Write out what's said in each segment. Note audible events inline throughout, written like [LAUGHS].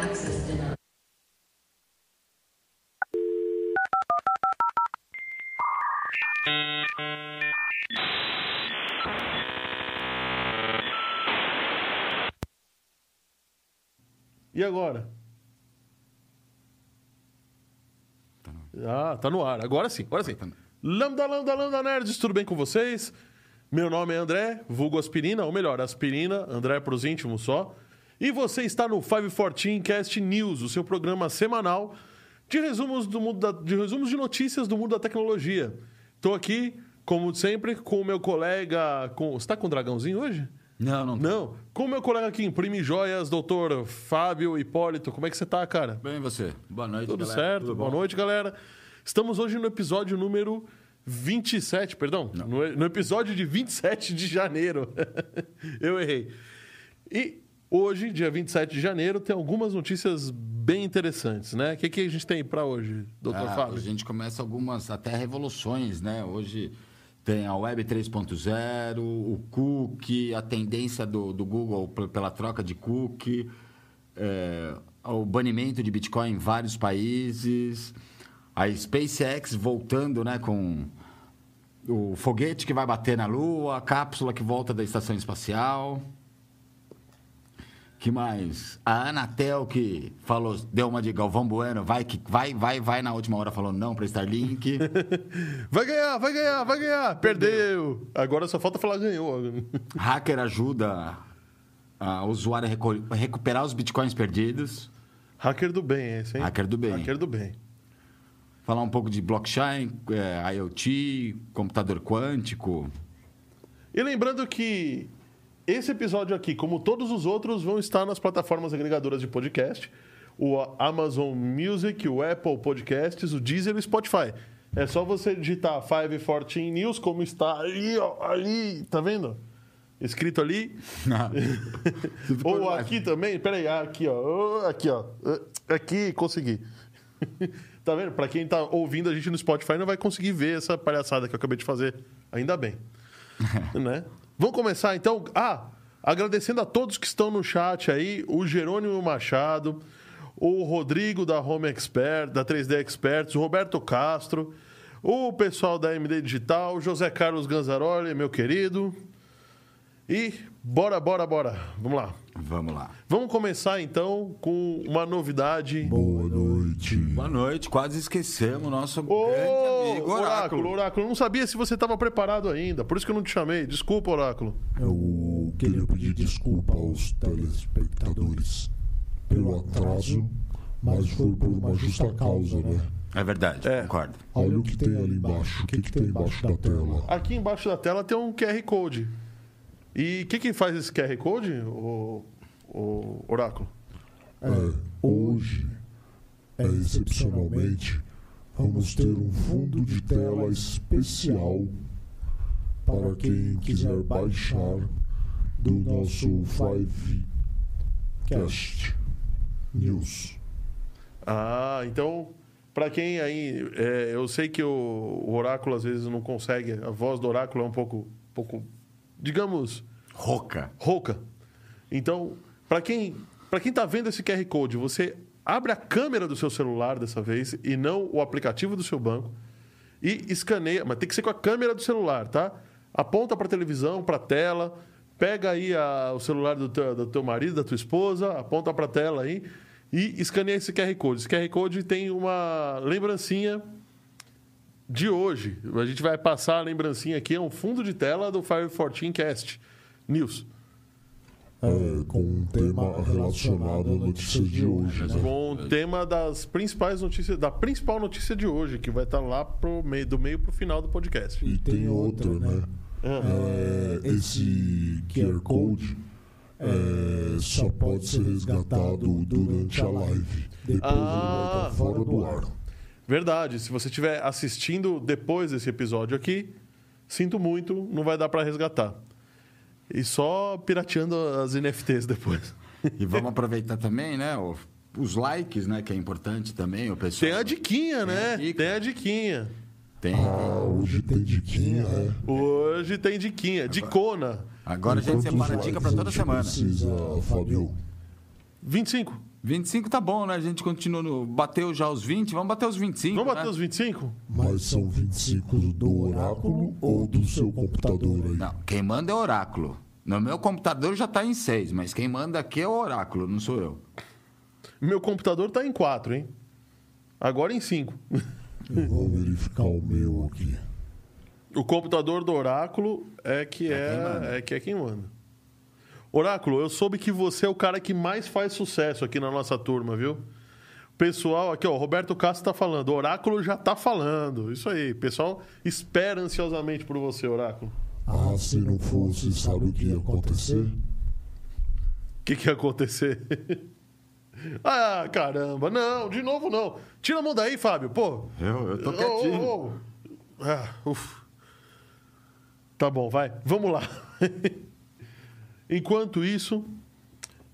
Access denied. E agora? Ah, tá no ar. Agora sim, agora sim. Lambda, lambda, lambda, nerds, tudo bem com vocês? Meu nome é André, vulgo aspirina, ou melhor, aspirina, André pros íntimos só. E você está no 514 Cast News, o seu programa semanal de resumos, do mundo da- de resumos de notícias do mundo da tecnologia. Estou aqui, como sempre, com o meu colega. Com... Você tá com o dragãozinho hoje? Não, não. Não. Com o meu colega que imprime joias, doutor Fábio Hipólito. Como é que você tá, cara? Bem, você? Boa noite, Tudo galera. certo? Tudo Boa bom? noite, galera. Estamos hoje no episódio número 27, perdão. No, no episódio de 27 de janeiro. [LAUGHS] Eu errei. E hoje, dia 27 de janeiro, tem algumas notícias bem interessantes, né? O que, que a gente tem para hoje, doutor Ah, Fábio? A gente começa algumas até revoluções, né? Hoje tem a Web 3.0, o cookie, a tendência do, do Google pela troca de cookie, é, o banimento de Bitcoin em vários países, a SpaceX voltando né, com o foguete que vai bater na Lua, a cápsula que volta da estação espacial. Que mais? A Anatel que falou, deu uma de Galvão Bueno, vai que vai, vai, vai na última hora falou não para Starlink. [LAUGHS] Vai ganhar, vai ganhar, vai ganhar. Perdeu. Agora só falta falar ganhou. [LAUGHS] Hacker ajuda a usuário a recuperar os bitcoins perdidos. Hacker do bem, esse, hein? Hacker do bem. Hacker do bem. Falar um pouco de blockchain, é, IoT, computador quântico. E lembrando que esse episódio aqui, como todos os outros, vão estar nas plataformas agregadoras de podcast. O Amazon Music, o Apple Podcasts, o Deezer e o Spotify. É só você digitar 514 News, como está ali, ó, ali, tá vendo? Escrito ali. [LAUGHS] Ou aqui também, peraí, aqui, ó. Aqui, ó. Aqui, consegui. [LAUGHS] tá vendo? Pra quem tá ouvindo a gente no Spotify, não vai conseguir ver essa palhaçada que eu acabei de fazer. Ainda bem. [LAUGHS] né? Vamos começar então. Ah, agradecendo a todos que estão no chat aí, o Jerônimo Machado, o Rodrigo da Home Expert, da 3D Experts, o Roberto Castro, o pessoal da MD Digital, o José Carlos Ganzaroli, meu querido. E bora, bora, bora. Vamos lá. Vamos lá. Vamos começar então com uma novidade. Boa noite. Boa noite, quase esquecemos o nosso Ô, grande amigo Oráculo, Oráculo. Oráculo, não sabia se você estava preparado ainda, por isso que eu não te chamei. Desculpa, Oráculo. Eu queria pedir desculpa aos telespectadores pelo atraso, mas foi por uma justa causa, né? É verdade, É. concordo. Olha o que tem ali embaixo. O que, que tem embaixo da tela? Aqui embaixo da tela tem um QR Code. E o que, que faz esse QR Code, o, o Oráculo? É, hoje, é, excepcionalmente, vamos ter um fundo de tela especial para quem quiser baixar do nosso 5Cast News. Ah, então, para quem aí. é, eu sei que o, o Oráculo às vezes não consegue, a voz do Oráculo é um pouco, pouco digamos, Roca. rouca. Então, para quem para quem está vendo esse QR Code, você abre a câmera do seu celular dessa vez e não o aplicativo do seu banco e escaneia, mas tem que ser com a câmera do celular, tá? Aponta para a televisão, para tela, pega aí a- o celular do teu, do teu marido, da tua esposa, aponta para a tela aí e escaneia esse QR Code. Esse QR Code tem uma lembrancinha de hoje. A gente vai passar a lembrancinha aqui, é um fundo de tela do Fire 14 Cast News. É, com um tema relacionado à notícia de hoje. Né? com o tema das principais notícias, da principal notícia de hoje, que vai estar lá pro meio, do meio pro final do podcast. E tem outra, né? É, esse QR Code é, só pode ser resgatado durante a live. Depois ele vai Ah. estar fora do ar. Verdade, se você estiver assistindo depois desse episódio aqui, sinto muito, não vai dar para resgatar. E só pirateando as NFTs depois. E vamos aproveitar também, né? o- os likes, né? Que é importante também, o pessoal. Tem a diquinha, né? a dica. Tem a diquinha. Tem. Ah, hoje tem diquinha, é. Hoje tem diquinha. Dicona. Agora a gente separa a dica para toda a gente semana. Precisa, Fábio. 25. 25 tá bom, né? A gente continua no. Bateu já os 20, vamos bater os 25. Vamos bater né? os 25? Mas são 25 do oráculo ou do seu computador aí? Não, quem manda é o oráculo. No meu computador já tá em 6, mas quem manda aqui é o oráculo, não sou eu. Meu computador tá em 4, hein? Agora em 5. Eu vou verificar o meu aqui. O computador do Oráculo é que É é, é que é quem manda. Oráculo, eu soube que você é o cara que mais faz sucesso aqui na nossa turma, viu? Pessoal, aqui, ó, o Roberto Castro tá falando. O Oráculo já tá falando. Isso aí. Pessoal espera ansiosamente por você, Oráculo. Ah, se não fosse, sabe o que ia acontecer? O que, que ia acontecer? [LAUGHS] ah, caramba. Não, de novo não. Tira a mão daí, Fábio. Pô. Eu, eu tô quietinho. ô, ô. Ah, uf. Tá bom, vai. Vamos lá. [LAUGHS] Enquanto isso,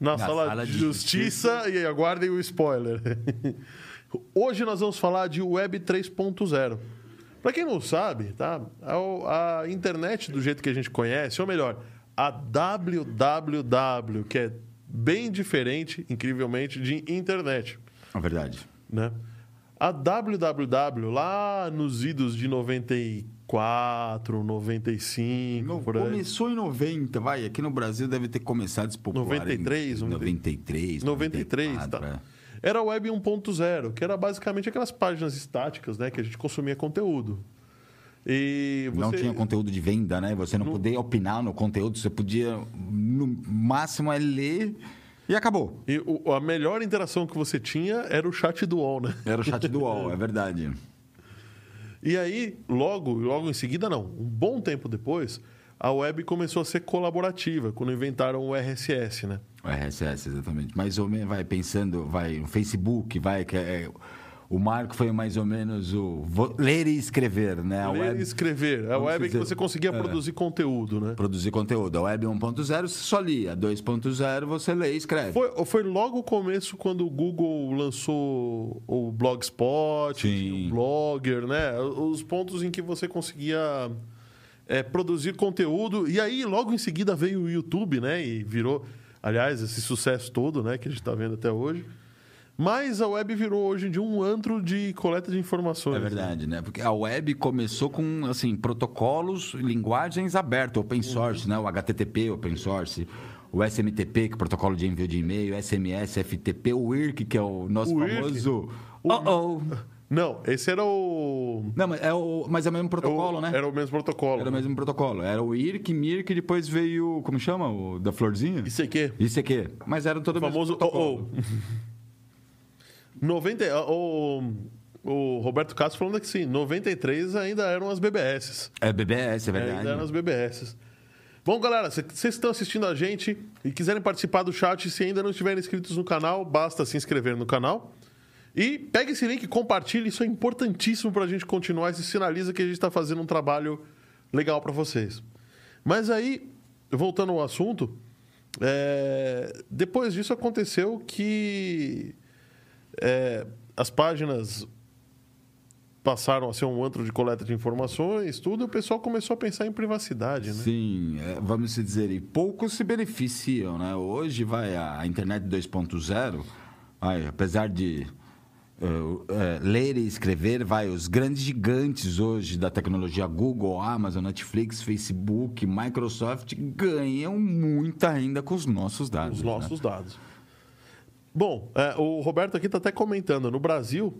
na, Na sala, sala de de justiça, e aguardem o spoiler. [LAUGHS] Hoje nós vamos falar de Web 3.0. Para quem não sabe, tá? A, a internet do jeito que a gente conhece, ou melhor, a www, que é bem diferente, incrivelmente, de internet É verdade. né? A www, lá nos idos de 94, 95, No- por aí. começou em 90, vai. Aqui no Brasil deve ter começado a se popular 93, em 93, 93, 94, tá. é. Era a Web 1.0, que era basicamente aquelas páginas estáticas, né? Que a gente consumia conteúdo. E você... Não tinha conteúdo de venda, né? Você não, podia opinar no conteúdo, você podia, no máximo, é ler e acabou. E o- a melhor interação que você tinha era o chat do UOL, né? Era o chat do UOL, [LAUGHS] é verdade. E aí, logo, logo em seguida, não, um bom tempo depois, a web começou a ser colaborativa, quando inventaram o RSS, né? O RSS, exatamente. Mais ou menos, vai pensando, vai no Facebook, vai é, o marco foi mais ou menos o ler e escrever, né? A Ler web e escrever. A web é que dizer, você conseguia é. produzir conteúdo, né? produzir conteúdo. A web 1.0 você só lia, 2.0 você lê e escreve. Foi, foi logo o começo quando o Google lançou o Blogspot, o Blogger, né? Os pontos em que você conseguia é, produzir conteúdo. E aí, logo em seguida, veio o YouTube, né? E virou, aliás, esse sucesso todo, né? Que a gente está vendo até hoje. Mas a web virou hoje em dia um antro de coleta de informações. É verdade, né? Porque a web começou com assim protocolos, linguagens abertas, open source, né? O HTTP, open source, o SMTP, que é o protocolo de envio de e-mail, SMS, FTP, o IRC, que é o nosso O famoso. O- Oh, oh. Não, esse era o. Não, mas é o, mas é o mesmo protocolo, o- né? Era o mesmo protocolo. Era o mesmo protocolo. Era o IRC, MIRC, depois veio. Como chama? O da florzinha? Isso aqui. Mas era todo O o mesmo famoso protocolo. oh, oh. 90, o, o Roberto Castro falando que sim, 93 ainda eram as BBS. É BBS, é Ainda verdade. eram as BBS. Bom, galera, se vocês estão assistindo a gente e quiserem participar do chat, se ainda não estiverem inscritos no canal, basta se inscrever no canal. E pegue esse link, compartilhe, isso é importantíssimo para a gente continuar. Isso sinaliza que a gente está fazendo um trabalho legal para vocês. Mas aí, voltando ao assunto, é, depois disso aconteceu que é, as páginas passaram a ser um antro de coleta de informações, tudo, e o pessoal começou a pensar em privacidade, né? Sim, é, vamos dizer, e poucos se beneficiam, né? Hoje vai a internet 2.0, vai, apesar de eh, eh, ler e escrever, vai, os grandes gigantes hoje da tecnologia, Google, Amazon, Netflix, Facebook, Microsoft, ganham muita renda com os nossos dados. Os né? nossos dados. Bom, é, o Roberto aqui está até comentando, no Brasil,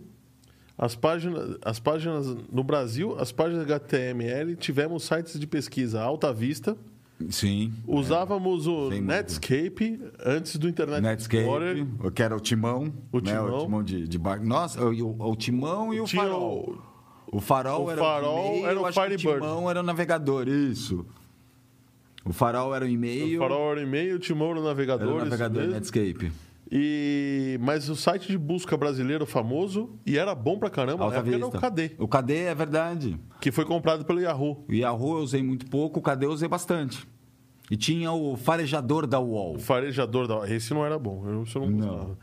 as páginas, as páginas no Brasil, as páginas HTML, tivemos sites de pesquisa Alta Vista, Sim. usávamos o Tem muito. Netscape antes do Internet Explorer. Netscape, que era o Timão. O né? Timão. O Timão de, de barco. Nossa, o, o, o Timão e o Tinha Farol. o- O farol o era farol o e-mail, era o Firebird. O timão era o navegador, isso. O farol era o e-mail. O Farol era e-mail, o Timão era o navegador. era o navegador. Netscape. E, mas o site de busca brasileiro famoso, e era bom pra caramba, Alta era o. KD, O KD é verdade. que foi comprado pelo Yahoo. O Yahoo eu usei muito pouco, o KD eu usei bastante. E tinha o farejador da UOL. O farejador da. Esse não era bom, eu eu não Não. gostava.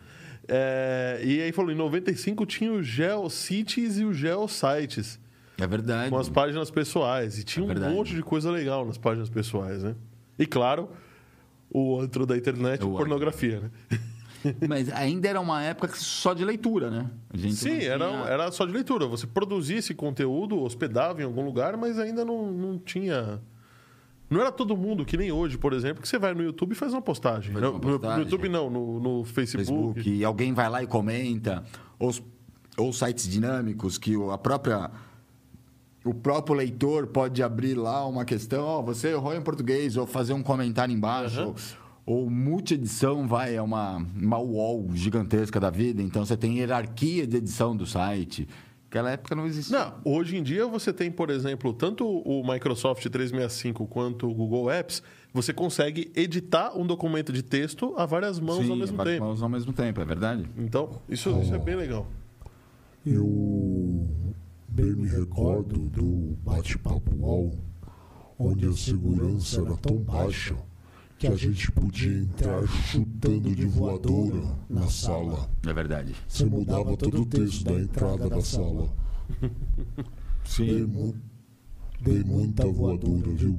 É, e aí falou, em 95 tinha o GeoCities e o GeoSites, É verdade. com as páginas pessoais. E tinha É um verdade. monte de coisa legal nas páginas pessoais, né? E claro, o antro da internet, antro. pornografia, né? [LAUGHS] [LAUGHS] Mas ainda era uma época só de leitura, né? Sim, não era, tinha- era só de leitura. Você produzia esse conteúdo, hospedava em algum lugar, mas ainda não, não tinha. Não era todo mundo, que nem hoje, por exemplo, que você vai no YouTube e faz uma postagem. Faz uma no- No, postagem. YouTube não, no, no Facebook. Facebook, e alguém vai lá e comenta, ou, ou sites dinâmicos que o- a própria o próprio leitor pode abrir lá uma questão, ó, você errou em português, ou fazer um comentário embaixo, Aham. Ou, multi-edição vai, é uma, uma wall gigantesca da vida, então você tem hierarquia de edição do site. Naquela época não existia. Não, hoje em dia você tem, por exemplo, tanto o Microsoft 365 quanto o Google Apps, você consegue editar um documento de texto a várias mãos Sim, ao mesmo várias tempo. mãos ao mesmo tempo, é verdade? Então, isso, isso é bem legal. Eu bem me recordo do bate-papo UOL, onde a segurança era tão baixa que a gente podia entrar chutando de voadora na sala. É verdade. Você mudava todo o texto da entrada da sala. [LAUGHS] Dei, Sim. mu dei muita voadora, viu?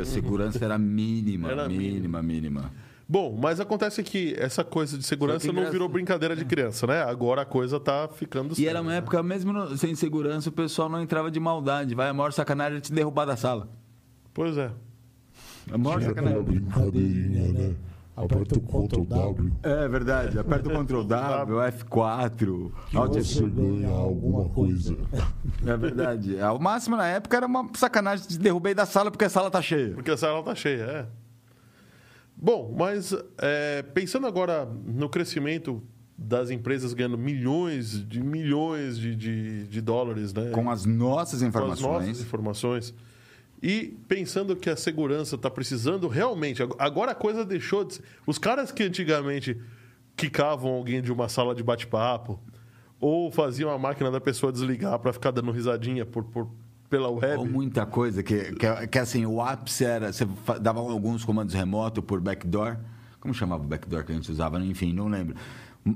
A segurança era mínima, Era mínima, mínima. Bom, mas acontece que essa coisa de segurança não virou brincadeira de criança, né? Agora a coisa tá ficando E séria, era uma né? época, mesmo no- sem segurança, o pessoal não entrava de maldade. Vai, a maior sacanagem é te derrubar da sala. Pois é. A maior sacanagem. brincadeirinha, né? Aperta o Ctrl W É verdade, aperta o Ctrl W, F4. que Alt você ganha alguma coisa. É verdade. É, O máximo na época era uma sacanagem de derrubei da sala porque a sala tá cheia. Porque a sala tá cheia, é. Bom, mas é, pensando agora no crescimento das empresas ganhando milhões de milhões de, de, de dólares, né? Com as nossas com as informações. nossas informações. E pensando que a segurança está precisando realmente. ag- Agora a coisa deixou de ser. Os caras que antigamente quicavam alguém de uma sala de bate-papo ou faziam a máquina da pessoa desligar para ficar dando risadinha por, por- pela web. Ou muita coisa que, que, que, assim, o ápice era. Você dava alguns comandos remotos por backdoor. Como chamava o backdoor que a gente usava? Enfim, não lembro.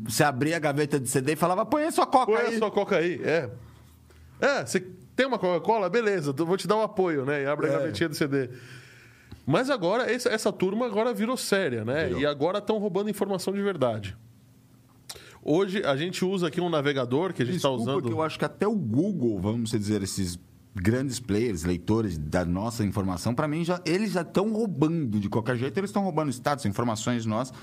Você abria a gaveta de CD e falava, põe a sua coca Põe aí. a sua coca aí, é. É, você tem uma Coca-Cola? Beleza, vou te dar o apoio, né? E abre a É. gavetinha do CD. Mas agora, essa, essa turma agora virou séria, né? Virou. E agora estão roubando informação de verdade. Hoje a gente usa aqui um navegador que a gente está usando. eu acho que até o Google, vamos dizer, esses grandes players, leitores da nossa informação, para mim, já, eles já estão roubando de qualquer jeito. Eles estão roubando status, informações nossas,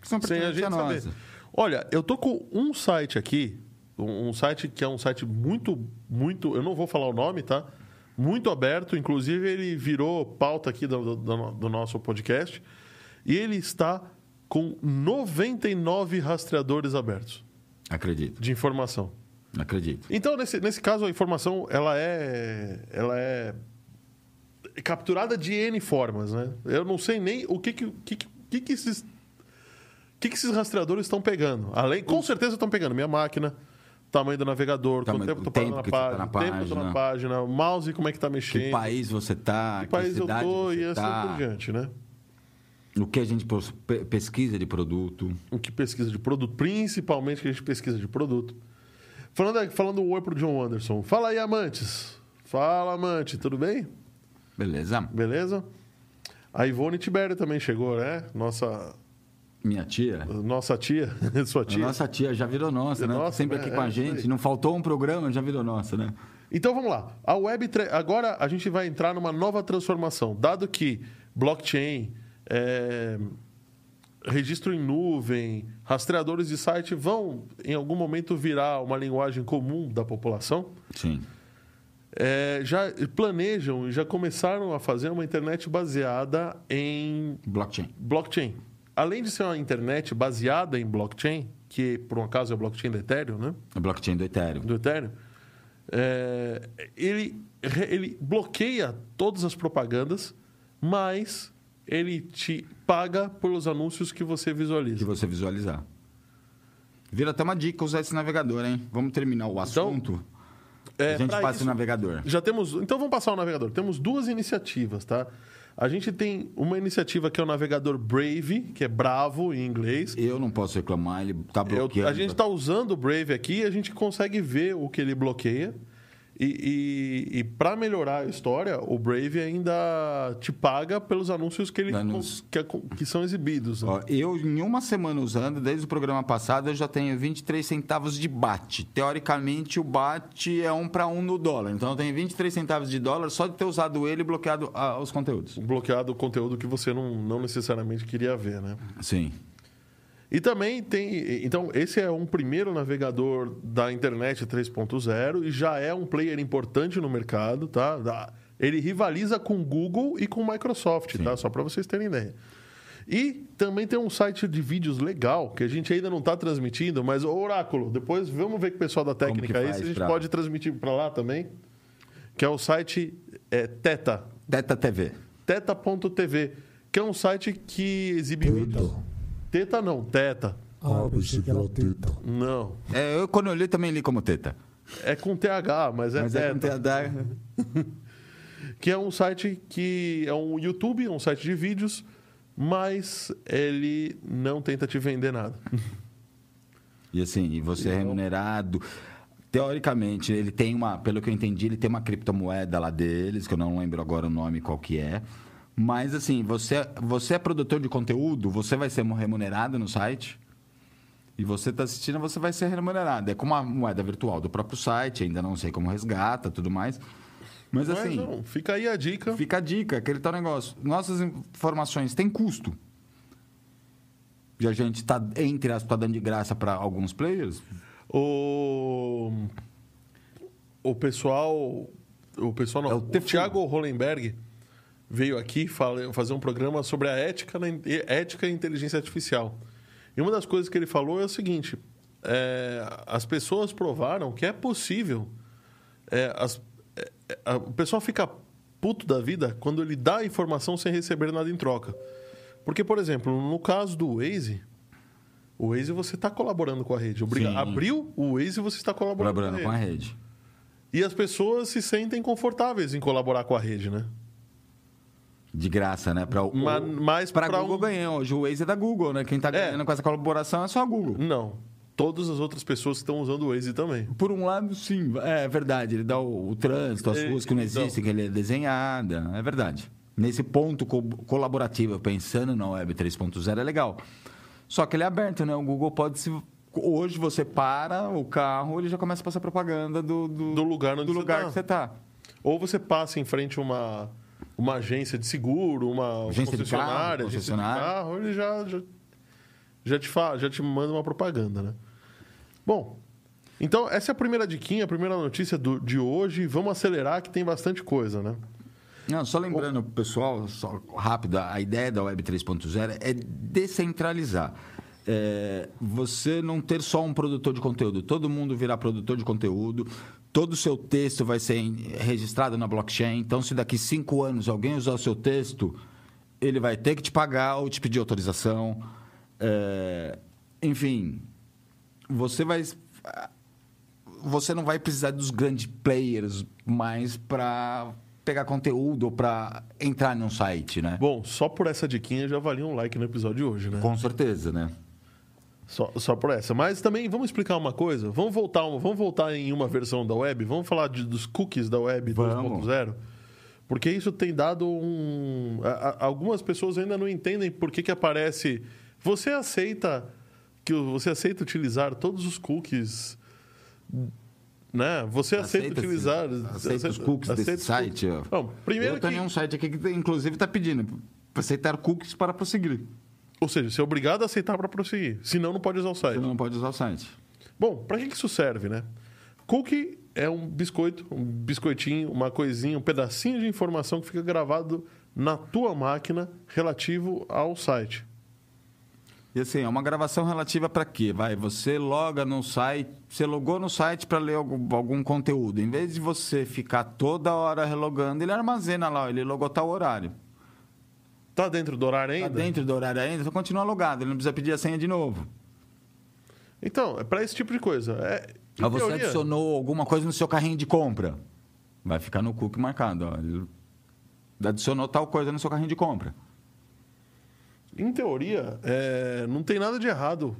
que são a pertinentes gente a nossa. Olha, eu tô com um site aqui, um site que é um site muito, muito. Eu não vou falar o nome, tá? Muito aberto, inclusive ele virou pauta aqui do, do- do nosso podcast. E ele está com 99 rastreadores abertos Acredito, de informação. acredito. Então, nesse, nesse caso, a informação ela é, ela é capturada de N formas, né? Eu não sei nem o que que, que, que, que esses o que, que esses rastreadores estão pegando. Além, com certeza estão pegando minha máquina, tamanho do navegador, quanto Tamanho- tempo eu tô o na tempo que você tá página, na o tempo que eu tô na página. página, o mouse como é que tá Que mexendo, país você está, que que, país eu tô e assim tá, por diante, né? o que a gente pesquisa de produto. O que pesquisa de produto, principalmente que a gente pesquisa de produto. Falando, falando um oi pro John Anderson. Fala aí, amantes. Fala, amante, tudo bem? Beleza? Beleza? A Ivone Tibério também chegou, né? Nossa, Minha tia. nossa tia, [LAUGHS] sua A tia. nossa tia já virou nossa, né? Nossa, Sempre né? aqui com É, a isso gente. aí. Não faltou um programa, já virou nossa, né? Então vamos lá. A Web agora a gente vai entrar numa nova transformação, dado que blockchain, é, registro em nuvem, rastreadores de site vão em algum momento virar uma linguagem comum da população. Sim. é, já planejam e já começaram a fazer uma internet baseada em Blockchain. blockchain. Além de ser uma internet baseada em blockchain, que por um acaso é blockchain do Ethereum, né? A blockchain do Ethereum. Do Ethereum, é, ele, ele bloqueia todas as propagandas, mas ele te paga pelos anúncios que você Que visualiza. você visualizar. Vira até uma dica usar esse navegador, hein? Vamos terminar o assunto. É, a gente passa isso- o navegador. Já temos. Então vamos passar o navegador. Temos duas iniciativas, tá? A gente tem uma iniciativa que é o navegador Brave, que é bravo em inglês. Eu não posso reclamar, ele tá Eu- bloqueando. a gente está usando o Brave aqui e a gente consegue ver o que ele bloqueia. E, e, e para melhorar a história, o Brave ainda te paga pelos anúncios que, ele, Anúncios. que, que são exibidos. né? Ó, eu, em uma semana usando, desde o programa passado, eu já tenho 23 centavos de BAT. Teoricamente, o BAT é um para um no dólar. Então, eu tenho 23 centavos de dólar só de ter usado ele e bloqueado ah, os conteúdos. Bloqueado o conteúdo que você não, não necessariamente queria ver, né? Sim. E também tem. Então, esse é um primeiro navegador da internet 3.0 e já é um player importante no mercado, tá? Ele rivaliza com Google e com Microsoft, tá? Só para vocês terem ideia. E também tem um site de vídeos legal, que a gente ainda não está transmitindo, mas, ô Oráculo, depois vamos ver com o pessoal da técnica aí se a gente pra- pode transmitir para lá também. Que é o site é, Teta, Teta TV. teta.tv, que é um site que exibe Teta. vídeos. Teta não, Teta. Ah, pensei que era teta. Não. É, eu, quando eu li, também li como Teta. É com TH, mas é Mas é com Teta. TH. [LAUGHS] Que é um site que é um YouTube, um site de vídeos, mas ele não tenta te vender nada. E assim, e você é remunerado. Teoricamente, ele tem uma, pelo que eu entendi, ele tem uma criptomoeda lá deles, que eu não lembro agora o nome qual que é. Mas assim, você, você é produtor de conteúdo, você vai ser remunerado no site. E você está assistindo, você vai ser remunerado. É como uma moeda virtual do próprio site, ainda não sei como resgata, tudo mais. Mas Mas assim, não, fica aí a dica. fica a dica, aquele tal negócio. Nossas informações têm custo. E a gente está, entre aspas, tá dando de graça para alguns players. O, o pessoal, o pessoal não, É o o. Thiago Hollenberg veio aqui fazer um programa sobre a ética, na, ética e inteligência artificial. E uma das coisas que ele falou é o seguinte: é, as pessoas provaram que é possível. é, as- é, é, a- o pessoal fica puto da vida quando ele dá a informação sem receber nada em troca. Porque, por exemplo, no caso do Waze, o Waze você está colaborando com a rede. Obriga- Sim. Abriu o Waze você está colaborando, Colaborando com, com a a rede. rede. E as pessoas se sentem confortáveis em colaborar com a rede, né? De graça, né? Para Ma- mas para pra Google um- ganhar. Hoje o Waze é da Google, né? Quem está ganhando com essa colaboração é só a Google. Não. Todas as outras pessoas estão usando o Waze também. Por um lado, sim, é verdade. Ele dá o, o trânsito, as É, ruas que não então. existem, que ele é desenhada. É verdade. Nesse ponto co- colaborativo, pensando na Web 3.0, é legal. Só que ele é aberto, né? O Google pode se. Hoje você para o carro, ele já começa a passar propaganda do, do, Do lugar onde do você lugar tá. que você está. Ou você passa em frente a uma, uma agência de seguro, uma Agência de concessionária, carro, agência concessionária. de carro, ele já, já, já, te fala, já te manda uma propaganda, né? Bom, então essa é a primeira diquinha, a primeira notícia do- de hoje. Vamos acelerar que tem bastante coisa, né? Não, só lembrando, pessoal, só rápido, a ideia da Web 3.0 é descentralizar. É, você não ter só um produtor de conteúdo, todo mundo virar produtor de conteúdo, todo o seu texto vai ser registrado na blockchain. Então, se daqui cinco anos alguém usar o seu texto, ele vai ter que te pagar ou te pedir autorização. É, enfim, você vai você não vai precisar dos grandes players mais para pegar conteúdo ou para entrar num site, né? Bom, só por essa diquinha já valia um like no episódio de hoje, né? Com certeza, né? Só, só por essa. Mas também vamos explicar uma coisa. Vamos voltar, vamos voltar em uma versão da web. Vamos falar de- dos cookies da web Vamos. 2.0. Porque isso tem dado um. a- a- algumas pessoas ainda não entendem por que, que aparece. Você aceita que você aceita utilizar todos os cookies. Né? Você aceita, Aceita, utilizar. Aceita os cookies aceita desse site? Não, primeiro Eu que. tenho um site aqui que, inclusive, está pedindo aceitar cookies para prosseguir. Ou seja, você é obrigado a aceitar para prosseguir. Senão, não pode usar o site. Você não pode usar o site. Bom, para que que isso serve, né? Cookie é um biscoito, um biscoitinho, uma coisinha, um pedacinho de informação que fica gravado na tua máquina relativo ao site. E assim, é uma gravação relativa para quê? Vai, você loga no site, você logou no site para ler algum, algum conteúdo. Em vez de você ficar toda hora relogando, ele armazena lá, ele logou tal horário. Tá dentro do horário Está ainda? dentro do horário ainda, você continua logado, ele não precisa pedir a senha de novo. Então, é para esse tipo de coisa. É, você teoria- adicionou alguma coisa no seu carrinho de compra. Vai ficar no cookie marcado. Ó. Ele adicionou tal coisa no seu carrinho de compra. Em teoria, é, não tem nada de errado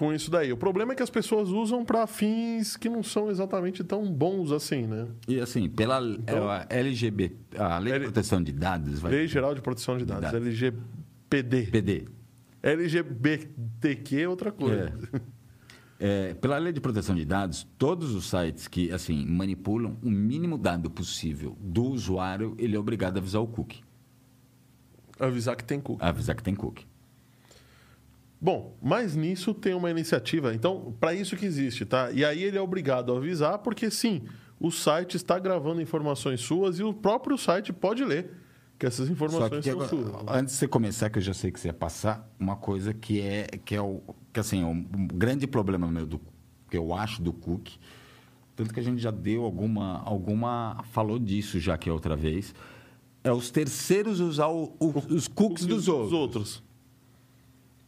com isso daí. O problema é que as pessoas usam para fins que não são exatamente tão bons assim, né? E assim, pela Então- é, a LGB, a Lei de L- Proteção de Dados, vai Lei Geral de Proteção de Dados, Dados. LGPD. PD. LGBTQ é outra coisa. É, pela Lei de Proteção de Dados, todos os sites que assim manipulam o mínimo dado possível do usuário, ele é obrigado a avisar o cookie, Avisar que tem cookie. avisar que tem cookie. Bom, mas nisso tem uma iniciativa. Então, para isso que existe, tá? E aí ele é obrigado a avisar, porque sim, o site está gravando informações suas e o próprio site pode ler que essas informações que são agora, suas. antes de você começar, que eu já sei que você ia passar, uma coisa que é que é o que assim, é um, grande problema meu do que eu acho do cookie, tanto que a gente já deu alguma alguma falou disso já que é outra vez, é os terceiros usar o- o- os cookies dos outros. outros.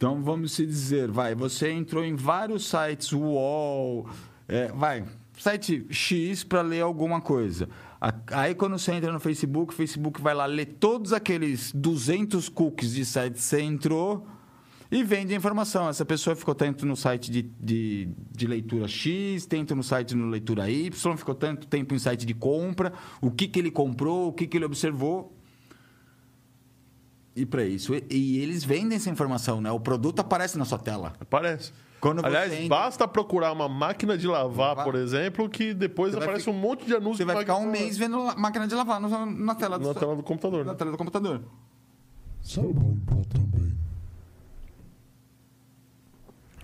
Então vamos se dizer, vai, você entrou em vários sites, UOL, é, vai, site X para ler alguma coisa. Aí quando você entra no Facebook, o Facebook vai lá ler todos aqueles 200 cookies de site que você entrou e vende a informação. Essa pessoa ficou tanto no site de, de, de leitura X, tanto no site no leitura Y, ficou tanto tempo em site de compra, o que, que ele comprou, o que, que ele observou. E para isso, e, e eles vendem essa informação, né? O produto aparece na sua tela. Aparece. Quando Aliás, entra- basta procurar uma máquina de lavar, Lavar. por exemplo, que depois Você aparece fi- um monte de anúncios. Você vai ficar um máquina de mês vendo a máquina de lavar no- na tela do, na tela do computador. na né? tela do computador. Sabão em pó também.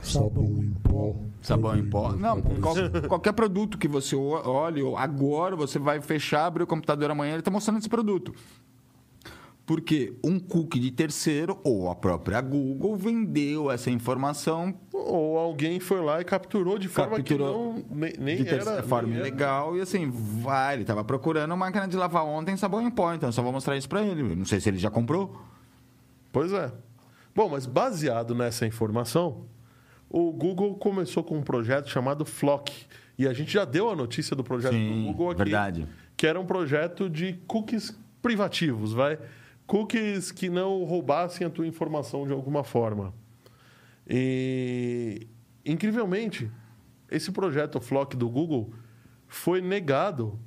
Sabão em pó. Sabão em pó. Não, qual- qualquer produto que você olhe, agora você vai fechar, abrir o computador amanhã, ele está mostrando esse produto. Porque um cookie de terceiro, ou a própria Google, vendeu essa informação Ou alguém foi lá e capturou de forma Capturou que não, nem, nem de era... forma nem era- e assim, vai, ele estava procurando máquina de lavar ontem sabão em pó, então eu só vou mostrar isso para ele. Não sei se ele já comprou. Pois é. Bom, mas baseado nessa informação, o Google começou com um projeto chamado Flock. E a gente já deu a notícia do projeto Sim, do Google aqui. verdade. Que era um projeto de cookies privativos, vai? Cookies que não roubassem a tua informação de alguma forma. E, incrivelmente, esse projeto Flock do Google foi negado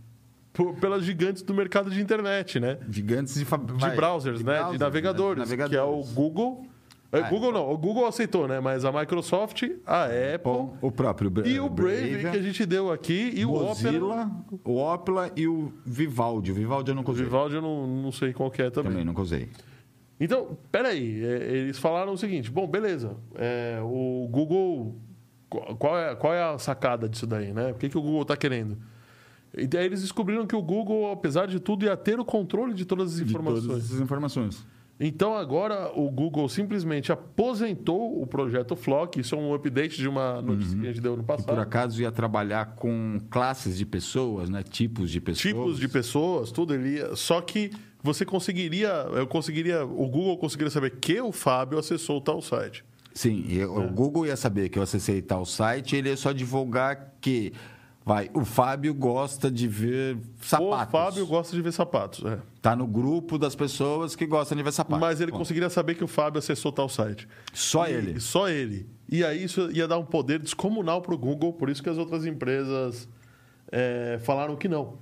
por- pelas gigantes do mercado de internet, né? Gigantes de, de browsers, de né? browsers, de navegadores, né? que é o Google. É, Ah, Google não, o Google aceitou, né? Mas a Microsoft, a Apple O próprio Bra- e o Brave, que a gente deu aqui e o Opera. Mozilla, o Opera e o Vivaldi. O Vivaldi eu nunca O usei. Vivaldi eu não, não sei qual que é também. Também nunca usei. Então, peraí, é, eles falaram o seguinte: bom, beleza, é, o Google. qual- é, qual é a sacada disso daí, né? O que, que o Google está querendo? E daí eles descobriram que o Google, apesar de tudo, ia ter o controle de todas as De informações. todas essas informações. Então agora o Google simplesmente aposentou o projeto Flock. Isso é um update de uma notícia que a gente deu no Que por passado. acaso ia trabalhar com classes de pessoas, né? Tipos de pessoas. Tipos de pessoas, tudo ele ia. Só que você conseguiria, eu conseguiria, o Google conseguiria saber que o Fábio acessou tal site. Sim, e É. o Google ia saber que eu acessei tal site, ele ia só divulgar que vai, o Fábio gosta de ver sapatos. O Fábio gosta de ver sapatos, é. Tá no grupo das pessoas que gostam de ver sapatos. Mas ele Bom, conseguiria saber que o Fábio acessou tal site. Só E- ele. Só ele. E aí isso ia dar um poder descomunal para o Google, por isso que as outras empresas é, falaram que não.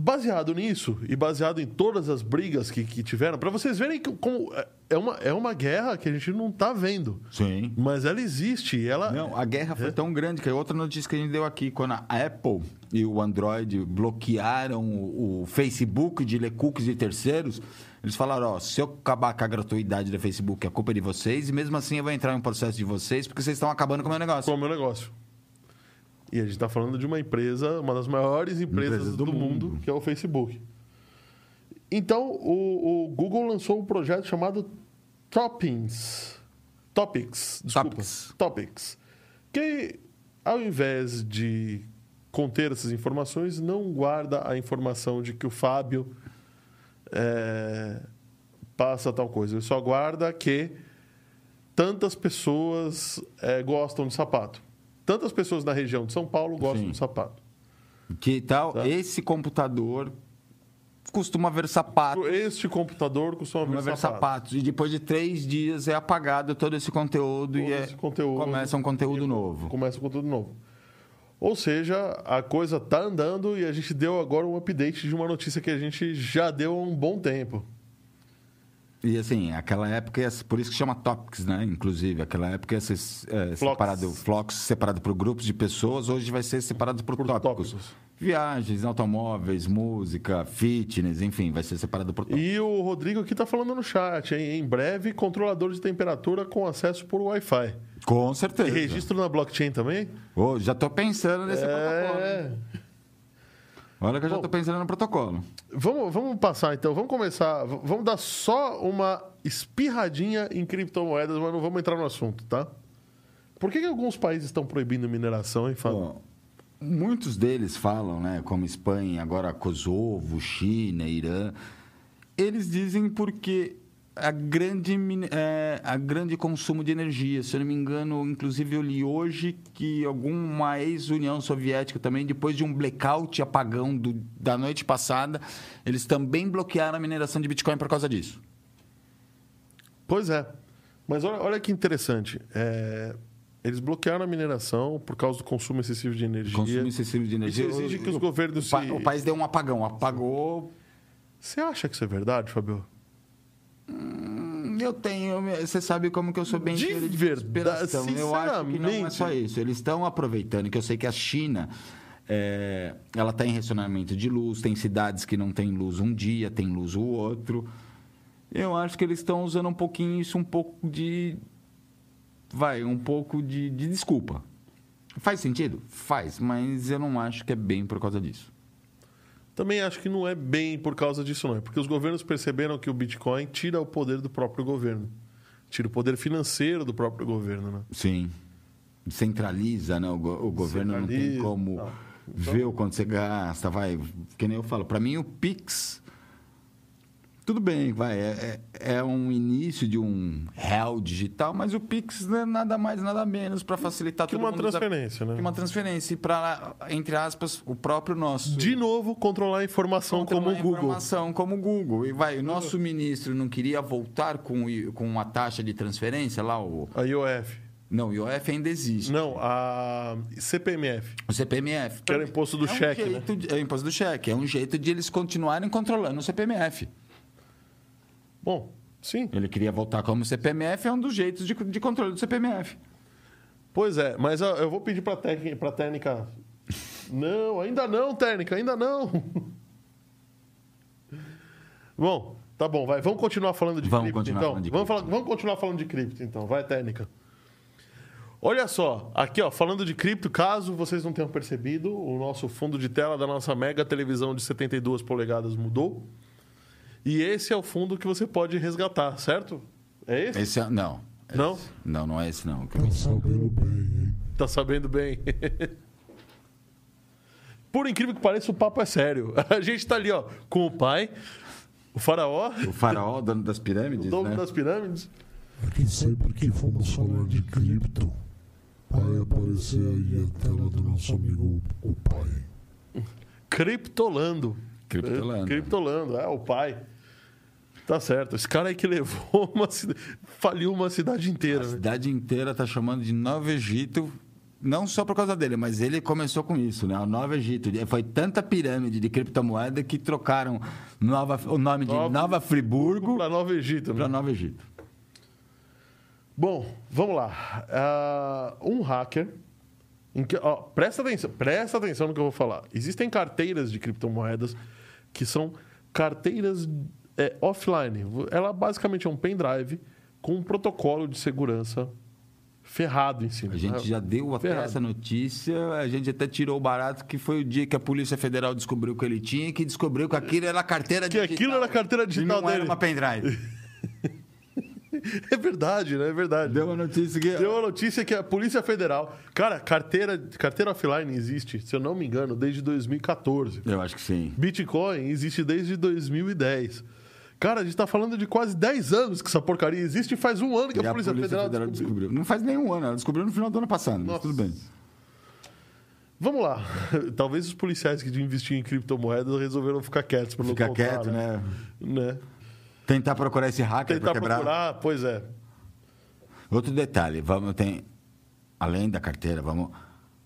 Baseado nisso e baseado em todas as brigas que, que tiveram, para vocês verem que, como é- é uma, é uma guerra que a gente não está vendo. Sim. Mas ela existe. e Ela, Não, a guerra É. foi tão grande que é outra notícia que a gente deu aqui, quando a Apple e o Android bloquearam o, o Facebook de ler cookies de terceiros, eles falaram, ó, se eu acabar com a gratuidade do Facebook, a culpa é de vocês, e mesmo assim eu vou entrar em um processo de vocês, porque vocês estão acabando com o meu negócio. É o meu negócio? E a gente está falando de uma empresa, uma das maiores empresas, do, do mundo, mundo. que é o Facebook. Então, o, o Google lançou um projeto chamado Toppings. Topics, desculpa. Topics. Topics. Que, ao invés de conter essas informações, não guarda a informação de que o Fábio é, passa tal coisa. Ele só guarda que tantas pessoas é, gostam de sapato. Tantas pessoas na região de São Paulo gostam Sim. de sapato. Que tal Tá. esse computador costuma ver sapatos. Este computador costuma ver, ver sapato. sapatos. E depois de três dias é apagado todo esse conteúdo Todo e é- esse conteúdo. começa um conteúdo novo. Começa um conteúdo novo. Ou seja, a coisa tá andando e a gente deu agora um update de uma notícia que a gente já deu há um bom tempo. E assim, aquela época, por isso que chama Topics, né? Inclusive, aquela época ia ser é, Flocks. separado, Flocks separado por grupos de pessoas, hoje vai ser separado por, Por tópicos. tópicos. Viagens, automóveis, música, fitness, enfim, vai ser separado por tópicos. E o Rodrigo aqui tá falando no chat, hein? Em breve, controlador de temperatura com acesso por Wi-Fi. Com E certeza. registro na blockchain também? Ô, já tô pensando nesse protocolo. Olha que eu já tô pensando no protocolo. Vamos, vamos passar então, vamos começar. Vamos dar só uma espirradinha em criptomoedas, mas não vamos entrar no assunto, tá? Por que, que alguns países estão proibindo mineração, hein, Fábio? Bom, muitos deles falam, né, como Espanha, agora Kosovo, China, Irã, eles dizem porque a grande, é, a grande consumo de energia. Se eu não me engano, inclusive eu li hoje que alguma ex-União Soviética também, depois de um blackout apagão do- da noite passada, eles também bloquearam a mineração de Bitcoin por causa disso. Pois é. Mas olha, olha que interessante. É, Eles bloquearam a mineração por causa do consumo excessivo de energia. Consumo excessivo de energia. Isso exige que os O- governos o, se- o país deu um apagão. Apagou Você acha que isso é verdade, Fabio? Eu tenho, você sabe como que eu sou bem De verdade, inspiração. Eu acho que não é só isso. Eles estão aproveitando, que eu sei que a China, é, ela está em racionamento de luz, tem cidades que não tem luz um dia, tem luz o outro. Eu acho que eles estão usando um pouquinho isso, um pouco de... Vai, um pouco de, de desculpa. Faz sentido? Faz, mas eu não acho que é bem por causa disso. Também acho que não é bem por causa disso, não. É porque os governos perceberam que o Bitcoin tira o poder do próprio governo. Tira o poder financeiro do próprio governo, né? Sim. Centraliza, né? O, go- o governo não tem Centraliza, como tá. ver o quanto você gasta, vai. Que nem eu falo, para mim o Pix. Tudo bem, vai. É, é- é um início de um real digital, mas o Pix não é nada mais, nada menos para facilitar Que todo uma mundo transferência, né? Que uma transferência. E para, entre aspas, o próprio nosso. De novo, controlar a informação como Controlar o a Google. Informação como o Google. E vai, o nosso ministro não queria voltar com, o- com uma taxa de transferência lá, o. A IOF. Não, o IOF ainda existe. Não, a CPMF. O CPMF. Que era o imposto do é um cheque, né? jeito de- é o imposto do cheque. É um jeito de eles continuarem controlando o CPMF. Bom, sim. Ele queria voltar como CPMF, é um dos jeitos de, de controle do CPMF. Pois é, mas eu- eu vou pedir para a técnica. Não, ainda não, técnica, ainda não. [LAUGHS] Bom, tá bom, vai. Vamos continuar falando de Vamos cripto, então. de vamos, cripto. falar- vamos continuar falando de cripto, então. Vai, técnica. Olha só, aqui ó, falando de cripto, caso vocês não tenham percebido, o nosso fundo de tela da nossa mega televisão de 72 polegadas mudou. E esse é o fundo que você pode resgatar, certo? É esse? Esse é, não. Não? Esse- não, não é esse não. Tá sabendo bem, hein? Tá sabendo bem. [LAUGHS] Por incrível que pareça, o papo é sério. [LAUGHS] A gente tá ali, ó, com o pai, o faraó, O faraó, dono das o pirâmides, dono né? das pirâmides. É que sempre que fomos falar de cripto, vai aparecer aí a tela do nosso amigo o pai. Criptolando. Criptolando. Criptolando, é, o pai. Tá certo. Esse cara aí que levou uma cidade. Faliu uma cidade A inteira, né? cidade inteira tá chamando de Novo Egito, não só por causa dele, mas ele começou com isso, né? O Novo Egito. Foi tanta pirâmide de criptomoeda que trocaram Nova- o nome de Nova- Nova Friburgo Pra Nova Egito, né? para Novo Egito. Bom, vamos lá. Ah, um hacker. em que- ó, presta atenção, presta atenção no que eu vou falar. Existem carteiras de criptomoedas que são carteiras é, offline. Ela basicamente é um pendrive com um protocolo de segurança ferrado em cima. A gente né? já deu até Ferrado. essa notícia, a gente até tirou o barato, que foi o dia que a Polícia Federal descobriu que ele tinha, que descobriu que aquilo era carteira Que digital. aquilo era carteira digital e não era dele. uma pendrive. [LAUGHS] [LAUGHS] É verdade, né? É verdade. Deu uma notícia que... Deu a notícia que a Polícia Federal. Cara, carteira, carteira offline existe, se eu não me engano, desde 2014. Eu acho que sim. Bitcoin existe desde 2010. Cara, a gente tá falando de quase 10 anos que essa porcaria existe e faz um ano que E a Polícia, Federal, descobriu. descobriu. Não faz nenhum ano, ela descobriu no final do ano passado, mas Nossa. tudo bem. Vamos lá. [LAUGHS] Talvez os policiais que investiam em criptomoedas resolveram ficar quietos para não Fica contar, quieto, né? né? Tentar procurar esse hacker Tentar quebrar. procurar, pois é. Outro detalhe, vamos tem além da carteira, vamos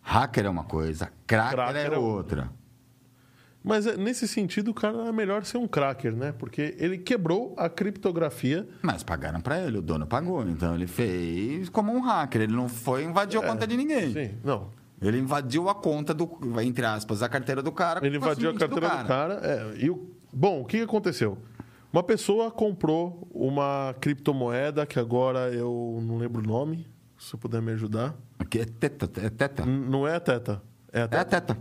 hacker é uma coisa, cracker, Cracker é é outra. Mas é, nesse sentido, o cara é melhor ser um cracker, né? Porque ele quebrou a criptografia. Mas pagaram para ele, o dono pagou, então ele fez como um hacker, ele não foi invadir a conta de ninguém. Sim, não. Ele invadiu a conta do, entre aspas, a carteira do cara. Ele invadiu a carteira do cara. é, e o, bom, o que aconteceu? Uma pessoa comprou uma criptomoeda que agora eu não lembro o nome. Se puder me ajudar. Aqui é teta, é teta. N- Não é a Teta. É a É a Teta. teta.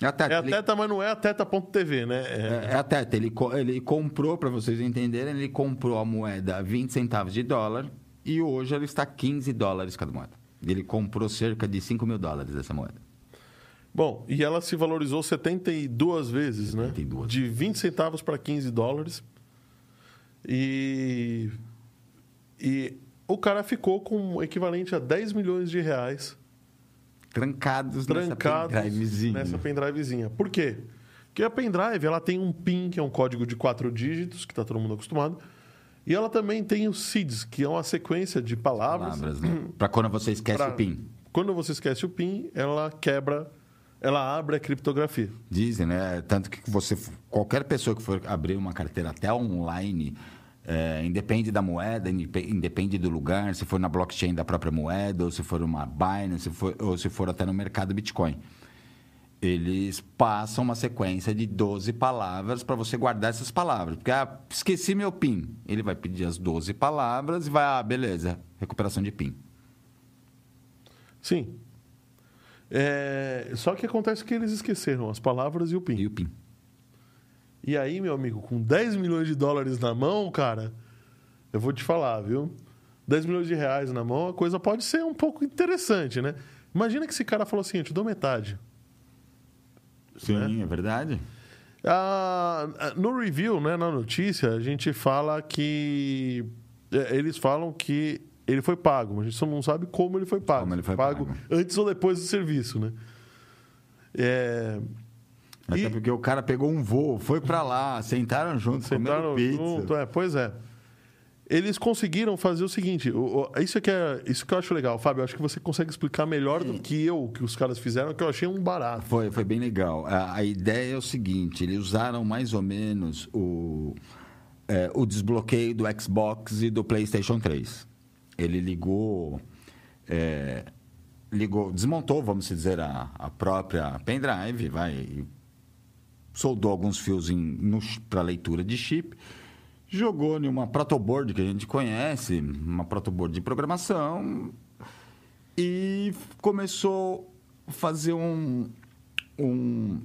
É a teta. É a Ele- Teta, mas não é a Teta.tv, né? É- É, é a Teta. Ele, co- ele comprou, para vocês entenderem, ele comprou a moeda a 20 centavos de dólar e hoje ela está a 15 dólares cada moeda. Ele comprou cerca de 5 mil dólares dessa moeda. Bom, e ela se valorizou 72 vezes, né? 72. De 20 centavos para 15 dólares. E, e o cara ficou com o equivalente a 10 milhões de reais Trancados, trancados nessa pendrivezinha. nessa pendrivezinha. Por quê? Porque a pendrive ela tem um PIN, que é um código de quatro dígitos, que está todo mundo acostumado. E ela também tem os SIDs, que é uma sequência de palavras. Palavras, né? Para quando você esquece pra- o PIN. Quando você esquece o PIN, ela quebra, ela abre a criptografia. Dizem, né? Tanto que você, qualquer pessoa que for abrir uma carteira até online, é, independe da moeda, indepe- independe do lugar, se for na blockchain da própria moeda, ou se for uma Binance, se for- ou se for até no mercado Bitcoin. Eles passam uma sequência de 12 palavras para você guardar essas palavras. Porque, ah, esqueci meu PIN. Ele vai pedir as 12 palavras e vai, ah, beleza, recuperação de PIN. Sim. É, só que acontece que eles esqueceram as palavras e o PIN. E o PIN. E aí, meu amigo, com 10 milhões de dólares na mão, cara, eu vou te falar, viu? 10 milhões de reais na mão, a coisa pode ser um pouco interessante, né? Imagina que esse cara falou assim: eu te dou metade. Sim, é verdade. Ah, no review, né, na notícia, a gente fala que. é, Eles falam que ele foi pago, mas a gente só não sabe como ele foi pago. Como ele foi pago, pago. antes ou depois do serviço, né? É, Até E- porque o cara pegou um voo, foi pra lá, sentaram juntos, Sentaram comeram pizza. junto, é, pois é. Eles conseguiram fazer o seguinte, o- o- isso que é, isso que eu acho legal, Fábio, acho que você consegue explicar melhor do que eu o que os caras fizeram, que eu achei um barato. Foi, foi bem legal. A, a ideia é o seguinte: eles usaram mais ou menos o, é, o desbloqueio do Xbox e do PlayStation 3. Ele ligou, é, ligou, desmontou, vamos dizer, a, a própria pendrive, vai, soldou alguns fios para leitura de chip, jogou em uma protoboard que a gente conhece, uma protoboard de programação, e começou a fazer um, um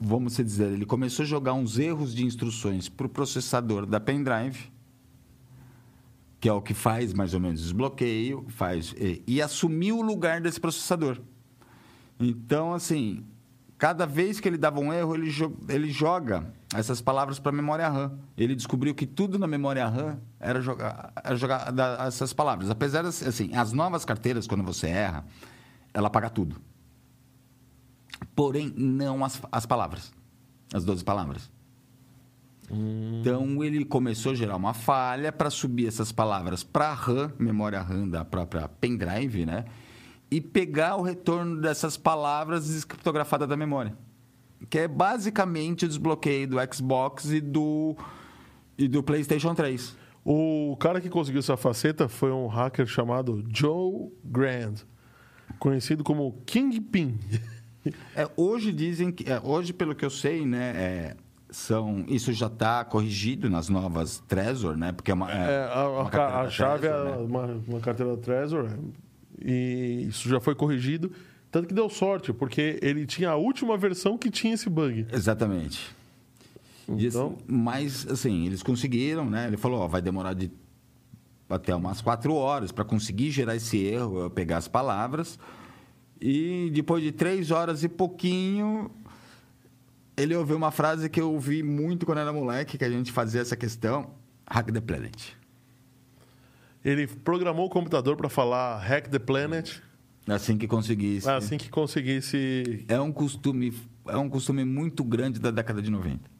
vamos dizer, ele começou a jogar uns erros de instruções para o processador da pendrive, que é o que faz mais ou menos desbloqueio, faz e, e assumiu o lugar desse processador. Então, assim, cada vez que ele dava um erro, ele, jo- ele joga essas palavras para a memória RAM. Ele descobriu que tudo na memória RAM era jogar, era jogar essas palavras. Apesar, das- assim, as novas carteiras, quando você erra, ela apaga tudo. Porém, não as, as palavras. As 12 palavras. Então, ele começou a gerar uma falha para subir essas palavras para a RAM, memória RAM da própria pendrive, né? E pegar o retorno dessas palavras descriptografadas da memória. Que é basicamente o desbloqueio do Xbox e do, e do PlayStation 3. O cara que conseguiu essa faceta foi um hacker chamado Joe Grand, conhecido como Kingpin. É, hoje dizem que. é, hoje, pelo que eu sei, né? é, são, isso já está corrigido nas novas Trezor, né? Porque é uma. É, a, a uma a da chave Trezor, é né? uma, uma carteira da Trezor é, e isso já foi corrigido. Tanto que deu sorte, porque ele tinha a última versão que tinha esse bug. Exatamente. Então- mas, assim, eles conseguiram, né? Ele falou, ó, vai demorar de até umas quatro horas para conseguir gerar esse erro, eu pegar as palavras. E depois de três horas e pouquinho, ele ouviu uma frase que eu ouvi muito quando era moleque, que a gente fazia essa questão, Hack the Planet. Ele programou o computador para falar Hack the Planet Assim que conseguisse. Assim que conseguisse. É um costume, é um costume muito grande da década de 90.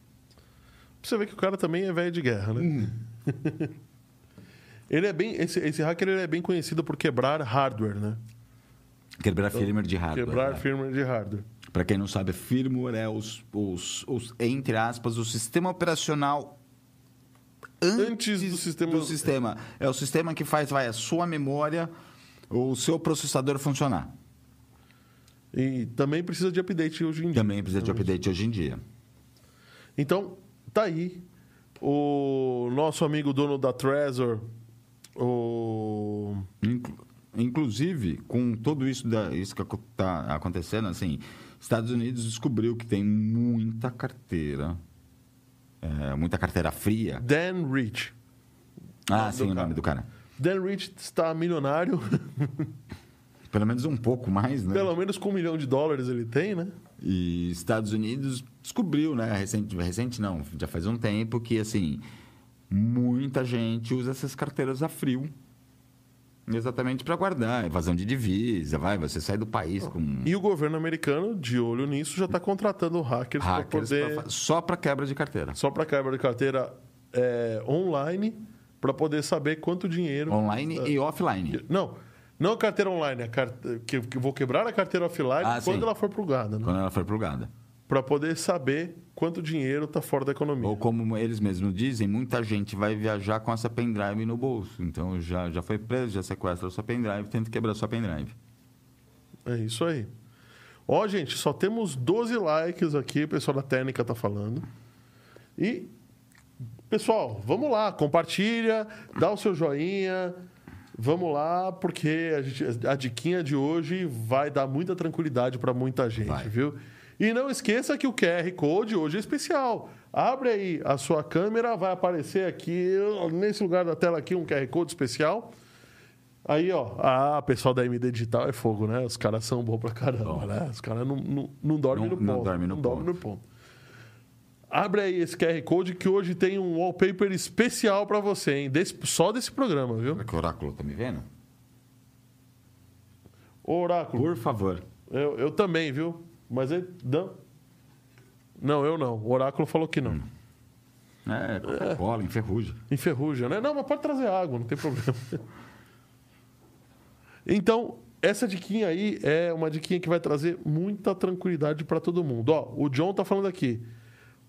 Você vê que o cara também é velho de guerra, né? [LAUGHS] ele é bem. Esse, esse hacker ele é bem conhecido por quebrar hardware, né? Quebrar firmware de hardware. Quebrar né? firmware de hardware. Para quem não sabe, firmware é os, os, os, entre aspas, o sistema operacional Antes do sistema- do sistema. É o sistema que faz vai, a sua memória, o seu processador funcionar. E também precisa de update hoje em dia. Também precisa de update hoje em dia. Então, tá aí. O nosso amigo dono da Trezor, o. Inclu- Inclusive, com tudo isso, da, isso que está acontecendo, assim, Estados Unidos descobriu que tem muita carteira, é, muita carteira fria. Dan Rich. Ah, sim, o nome do cara. Dan Rich está milionário. [LAUGHS] Pelo menos um pouco mais, né? Pelo menos com um milhão de dólares ele tem, né? E Estados Unidos descobriu, né? Recente, recente não, já faz um tempo que, assim, muita gente usa essas carteiras a frio. Exatamente para guardar, evasão de divisa, vai, você sai do país com E o governo americano, de olho nisso, já está contratando hackers, para hackers poder. pra só para quebra de carteira. Só para quebra de carteira é, online, para poder saber quanto dinheiro. Online e offline. Não, não a carteira online, a carte... que, que vou quebrar a carteira offline Ah, quando sim. ela for plugada, né? Quando ela for plugada. Para poder saber quanto dinheiro está fora da economia. Ou como eles mesmos dizem, muita gente vai viajar com essa pendrive no bolso. Então já, já foi preso, já sequestra sua pendrive, tenta quebrar sua pendrive. É isso aí. Ó, gente, só temos 12 likes aqui, o pessoal da técnica tá falando. E, pessoal, vamos lá, compartilha, dá o seu joinha. Vamos lá, porque a, gente, a diquinha de hoje vai dar muita tranquilidade para muita gente, Vai. viu? E não esqueça que o QR Code hoje é especial. Abre aí a sua câmera, vai aparecer aqui, nesse lugar da tela aqui, um QR Code especial. Aí, ó, ah, pessoal da MD Digital é fogo, né? Os caras são bons pra caramba, né? Os caras não, não, não dormem Não- no não ponto. dormem no não ponto. dormem no ponto. Abre aí esse QR Code que hoje tem um wallpaper especial pra você, hein? Desse- só desse programa, viu? Será que o oráculo tá me vendo? Oráculo, Por favor. eu, eu também, viu? Mas ele. Não. Não, eu não. O Oráculo falou que não. É, Coca-Cola, enferruja. Enferruja, né? Não, mas pode trazer água, não tem problema. Então, essa diquinha aí é uma diquinha que vai trazer muita tranquilidade para todo mundo. Ó, o John tá falando aqui.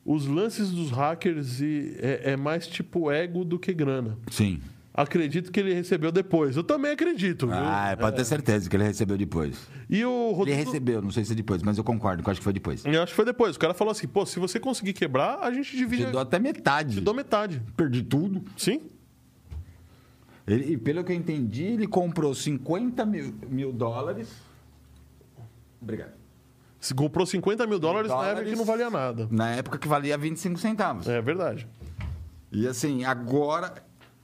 Os lances dos hackers e- é, é mais tipo ego do que grana. Sim. Acredito que ele recebeu depois. Eu também acredito. viu? Ah, pode ter certeza que ele recebeu depois. E o Ele recebeu, não sei se é depois, mas eu concordo, eu acho que foi depois. Eu acho que foi depois. O cara falou assim: pô, se você conseguir quebrar, a gente divide. Te dou até metade. Te dou metade. Perdi tudo. Sim? Ele, e pelo que eu entendi, ele comprou 50 mil, mil dólares. Obrigado. Se comprou 50 mil dólares, na época Dólares. que não valia nada. Na época que valia 25 centavos. É verdade. E assim, agora.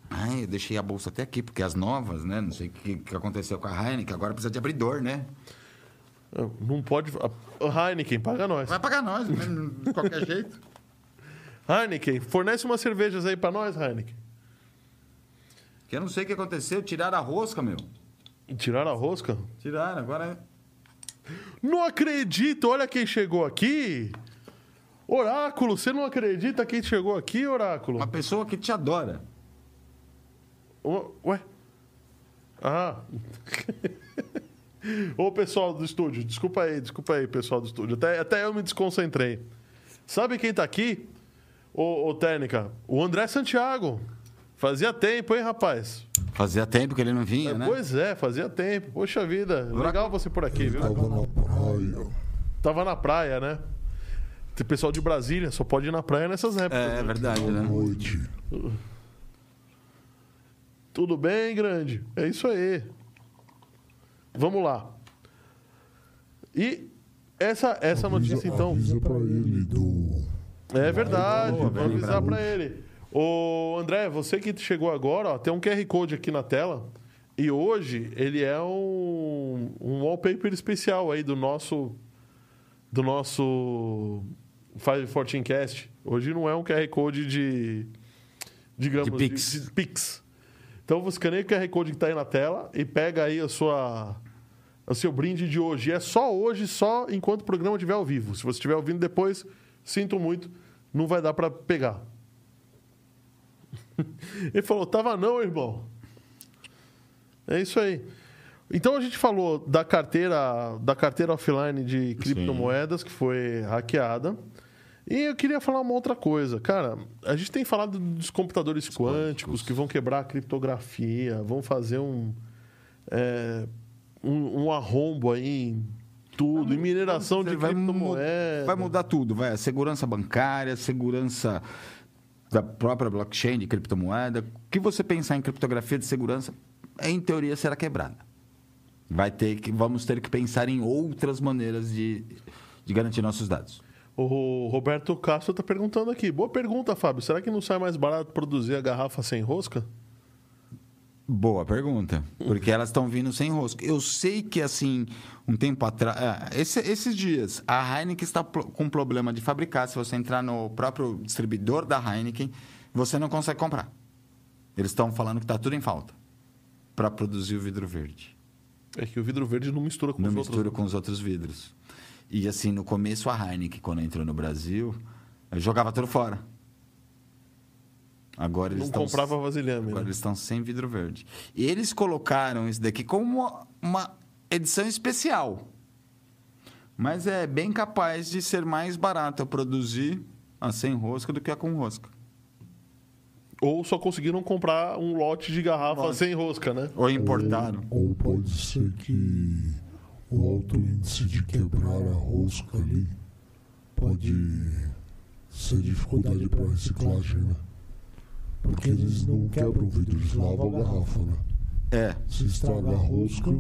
Ai, eu deixei a bolsa até aqui, porque as novas, né? Não sei o que, que aconteceu com a Heineken, agora precisa de abridor, né? Não pode. A Heineken, paga nós. Vai pagar nós, né? de qualquer jeito. [LAUGHS] Heineken, fornece umas cervejas aí pra nós, Heineken. Que eu não sei o que aconteceu, tiraram a rosca, meu. Tiraram a rosca? Tiraram, agora. Não acredito, olha quem chegou aqui. Oráculo, você não acredita quem chegou aqui, Oráculo? Uma pessoa que te adora. Ué? Ah. [LAUGHS] Ô, pessoal do estúdio, desculpa aí, desculpa aí, pessoal do estúdio. Até, até eu me desconcentrei. Sabe quem tá aqui? Ô, ô Técnica, o André Santiago. Fazia tempo, hein, rapaz? Fazia tempo que ele não vinha, né? Pois é, fazia tempo. Poxa vida, legal você por aqui, viu? Tava na praia. Tava na praia, né? Tem pessoal de Brasília, só pode ir na praia nessas épocas. É, é verdade, À né? noite. Tudo bem, grande? É isso aí. Vamos lá. E essa, essa Avisa- notícia, então. Avisa pra ele do. É verdade, vou avisar pra ele. Ô, André, você que chegou agora, ó, tem um QR Code aqui na tela. E hoje ele é um, um wallpaper especial aí do nosso do nosso 514 Cast. Hoje não é um QR Code de digamos De Pix. de Pix. Então você escaneia o QR Code que está aí na tela e pega aí a sua o seu brinde de hoje. É só hoje, só enquanto o programa estiver ao vivo. Se você estiver ouvindo depois, sinto muito, não vai dar para pegar. [LAUGHS] Ele falou: tava não, irmão. É isso aí. Então a gente falou da carteira, da carteira offline de criptomoedas que foi hackeada. E eu queria falar uma outra coisa. Cara, a gente tem falado dos computadores quânticos, quânticos que vão quebrar a criptografia, vão fazer um, é, um, um, arrombo aí em tudo, em mineração de vai criptomoedas. Vai mudar tudo, vai. A segurança bancária, segurança da própria blockchain de criptomoeda. O que você pensar em criptografia de segurança, em teoria, será quebrada. Vai ter que, vamos ter que pensar em outras maneiras de, de garantir nossos dados. O Roberto Castro está perguntando aqui. Boa pergunta, Fábio. Será que não sai mais barato produzir a garrafa sem rosca? Boa pergunta. Porque elas estão vindo sem rosca. Eu sei que, assim, um tempo atrás. É, esse, esses dias, a Heineken está com problema de fabricar. Se você entrar no próprio distribuidor da Heineken, você não consegue comprar. Eles estão falando que está tudo em falta para produzir o vidro verde. É que o vidro verde não mistura com não os outros. Não mistura com os outros vidros. E assim, no começo a Heineken, quando entrou no Brasil, jogava tudo fora. Agora eles não estão, comprava vasilhame. Agora né? eles estão sem vidro verde. E eles colocaram isso daqui como uma, uma edição especial. Mas é bem capaz de ser mais barato produzir a sem rosca do que a com rosca. Ou só conseguiram comprar um lote de garrafa sem rosca, né? Ou importaram. Ou, ou pode ser que o alto índice de quebrar a rosca ali pode ser dificuldade para reciclagem, né? Porque eles não quebram o vidro, eles lavam a garrafa, né? É. Se estraga a rosca.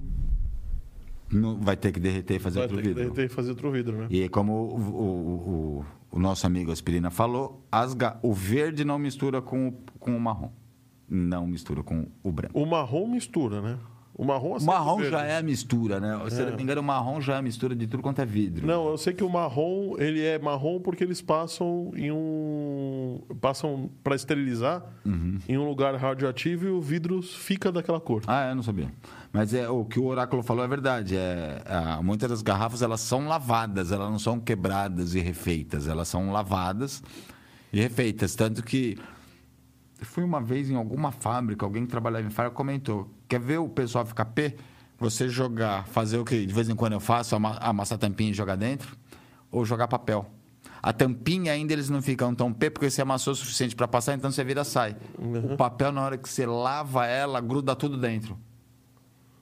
Não, vai ter que derreter e fazer vai outro ter que vidro. derreter e fazer outro vidro, né? E como o, o, o, o nosso amigo Aspirina falou, ga... o verde não mistura com, com o marrom. Não mistura com o branco. O marrom mistura, né? O marrom, o marrom já é a mistura, né? Se é. não me engano, o marrom já é a mistura de tudo quanto é vidro. Não, eu sei que o marrom, ele é marrom porque eles passam em um. passam para esterilizar uhum. em um lugar radioativo e o vidro fica daquela cor. Ah, eu não sabia. Mas é, o que o oráculo falou é verdade. É, é, muitas das garrafas elas são lavadas, elas não são quebradas e refeitas, elas são lavadas e refeitas. Tanto que fui uma vez em alguma fábrica, alguém que trabalhava em fábrica comentou: quer ver o pessoal ficar pé? Você jogar, fazer o que de vez em quando eu faço, amassar a tampinha e jogar dentro, ou jogar papel. A tampinha ainda eles não ficam tão pé porque você amassou o suficiente para passar, então você vira sai. Uhum. O papel, na hora que você lava ela, gruda tudo dentro.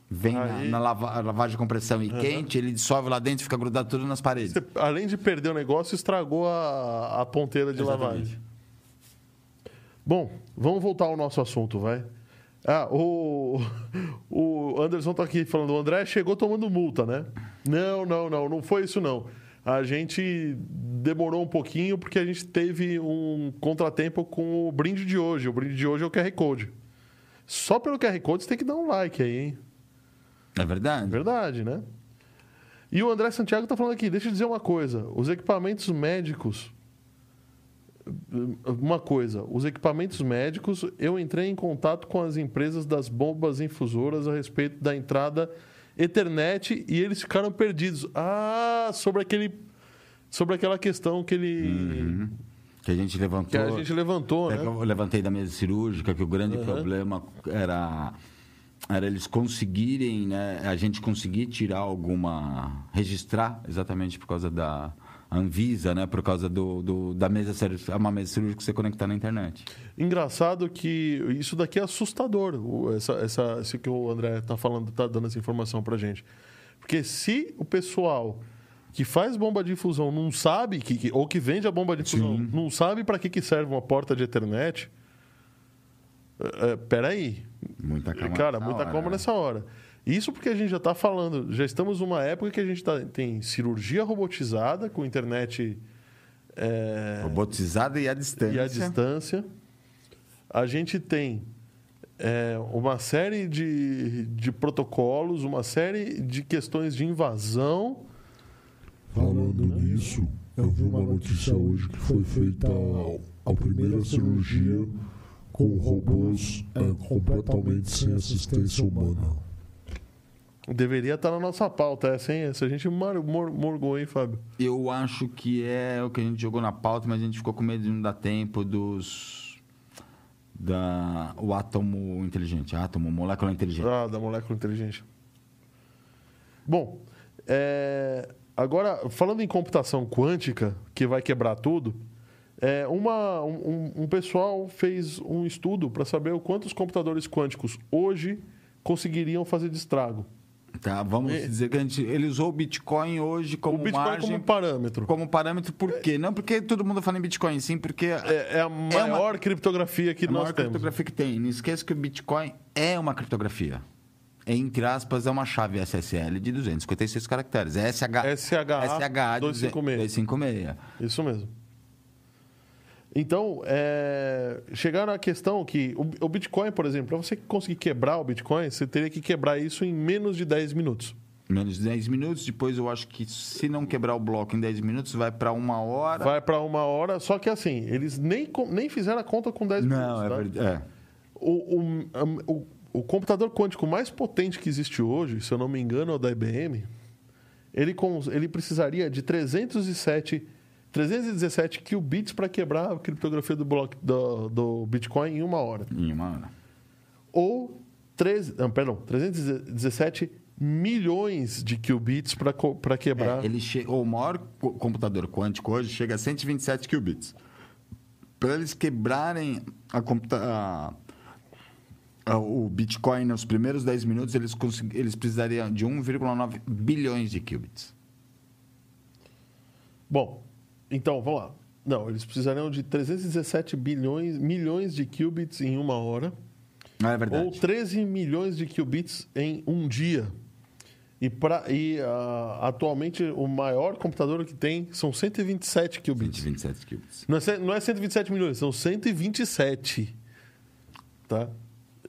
Vem Aí... na, na lava, lavagem de compressão e uhum. quente, ele dissolve lá dentro e fica grudado tudo nas paredes. Você, além de perder o negócio, estragou a, a ponteira de Exatamente. lavagem. Bom, vamos voltar ao nosso assunto, vai. Ah, o, o Anderson tá aqui falando, o André chegou tomando multa, né? Não, não, não, não foi isso não. A gente demorou um pouquinho porque a gente teve um contratempo com o brinde de hoje. O brinde de hoje é o QR Code. Só pelo QR Code você tem que dar um like aí, hein? É verdade. É verdade, né? E o André Santiago está falando aqui, deixa eu dizer uma coisa. Os equipamentos médicos uma coisa, os equipamentos médicos, eu entrei em contato com as empresas das bombas infusoras a respeito da entrada Ethernet e eles ficaram perdidos. Ah, sobre aquele sobre aquela questão que ele uhum. que a gente levantou. Que a gente levantou, é né? Eu levantei da mesa cirúrgica que o grande uhum. problema era era eles conseguirem, né, a gente conseguir tirar alguma registrar exatamente por causa da Anvisa, né? Por causa do, do da mesa cirúrgica, é uma mesa cirúrgica que você conectar na internet. Engraçado que isso daqui é assustador, essa, essa, isso que o André está falando, está dando essa informação para gente. Porque se o pessoal que faz bomba de infusão não sabe, que, ou que vende a bomba de infusão, Sim. não sabe para que, que serve uma porta de Ethernet, é, é peraí. Muita calma. Cara, muita hora. calma nessa hora. Isso porque a gente já está falando, já estamos numa época que a gente tá, tem cirurgia robotizada com internet. É, robotizada e à distância. E à distância. A gente tem é, uma série de, de protocolos, uma série de questões de invasão. Falando nisso, eu vi uma notícia hoje que foi feita a, a primeira cirurgia com robôs é, completamente sem assistência humana. Deveria estar na nossa pauta essa, hein? Essa a gente mar- mor- morgou, hein, Fábio? Eu acho que é o que a gente jogou na pauta, mas a gente ficou com medo de não dar tempo dos. Da, o átomo inteligente, átomo, molécula inteligente. Ah, da molécula inteligente. Bom, é, agora, falando em computação quântica, que vai quebrar tudo, é, uma, um, um pessoal fez um estudo para saber o quantos computadores quânticos hoje conseguiriam fazer de estrago. Tá, vamos É. dizer que a gente, ele usou o Bitcoin hoje como o Bitcoin margem, como parâmetro. como parâmetro, por quê? Não porque todo mundo fala em Bitcoin, sim, porque É, é a maior criptografia que a nós maior temos. criptografia que tem. Não esqueça que o Bitcoin é uma criptografia. Entre aspas, é uma chave SSL de 256 caracteres. É SH, SHA SHA 256. 256. Isso mesmo. Então, é, chegaram à questão que o, o Bitcoin, por exemplo, para você conseguir quebrar o Bitcoin, você teria que quebrar isso em menos de 10 minutos. Menos de 10 minutos. Depois eu acho que se não quebrar o bloco em 10 minutos, vai para uma hora. Vai para uma hora, só que assim, eles nem, nem fizeram a conta com 10 minutos. Não, é tá? verdade. É. O, o, o, o computador quântico mais potente que existe hoje, se eu não me engano, é o da IBM. Ele, ele precisaria de 307, 317 qubits para quebrar a criptografia do, bloco, do, do Bitcoin em uma hora. Em uma hora. Ou 3, não, perdão, 317 milhões de qubits para quebrar. É, ele che... O maior co- computador quântico hoje chega a 127 qubits. Para eles quebrarem a computa... a- o Bitcoin nos primeiros 10 minutos, eles, consegu- eles precisariam de 1,9 bilhões de qubits. Bom, então, vamos lá. Não, eles precisariam de 317 bilhões, milhões de qubits em uma hora. Não é Ou verdade? 13 milhões de qubits em um dia. E, pra, e ah, atualmente o maior computador que tem são 127 qubits. 127 qubits. Não é, não é 127 milhões, são 127. Tá?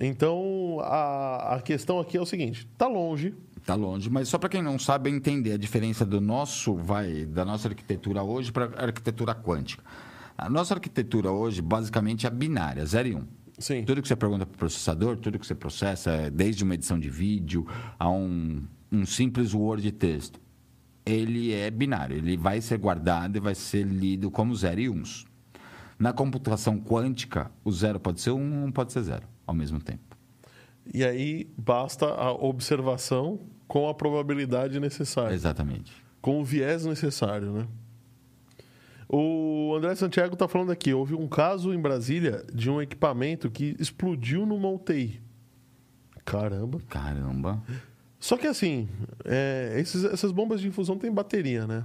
Então, a, a questão aqui é o seguinte: tá longe. Está longe, mas só para quem não sabe entender a diferença do nosso, vai, da nossa arquitetura hoje para a arquitetura quântica. A nossa arquitetura hoje, basicamente, é binária, 0 e 1. Um. Sim. Tudo que você pergunta para o processador, tudo que você processa, desde uma edição de vídeo a um, um simples Word de texto, ele é binário. Ele vai ser guardado e vai ser lido como 0 e 1. Uns. Na computação quântica, o zero pode ser um, um pode ser zero, ao mesmo tempo. E aí basta a observação com a probabilidade necessária. Exatamente. com o viés necessário, né? O André Santiago está falando aqui, houve um caso em Brasília de um equipamento que explodiu numa UTI. Caramba. Caramba. Só que assim, é, esses- essas bombas de infusão têm bateria, né?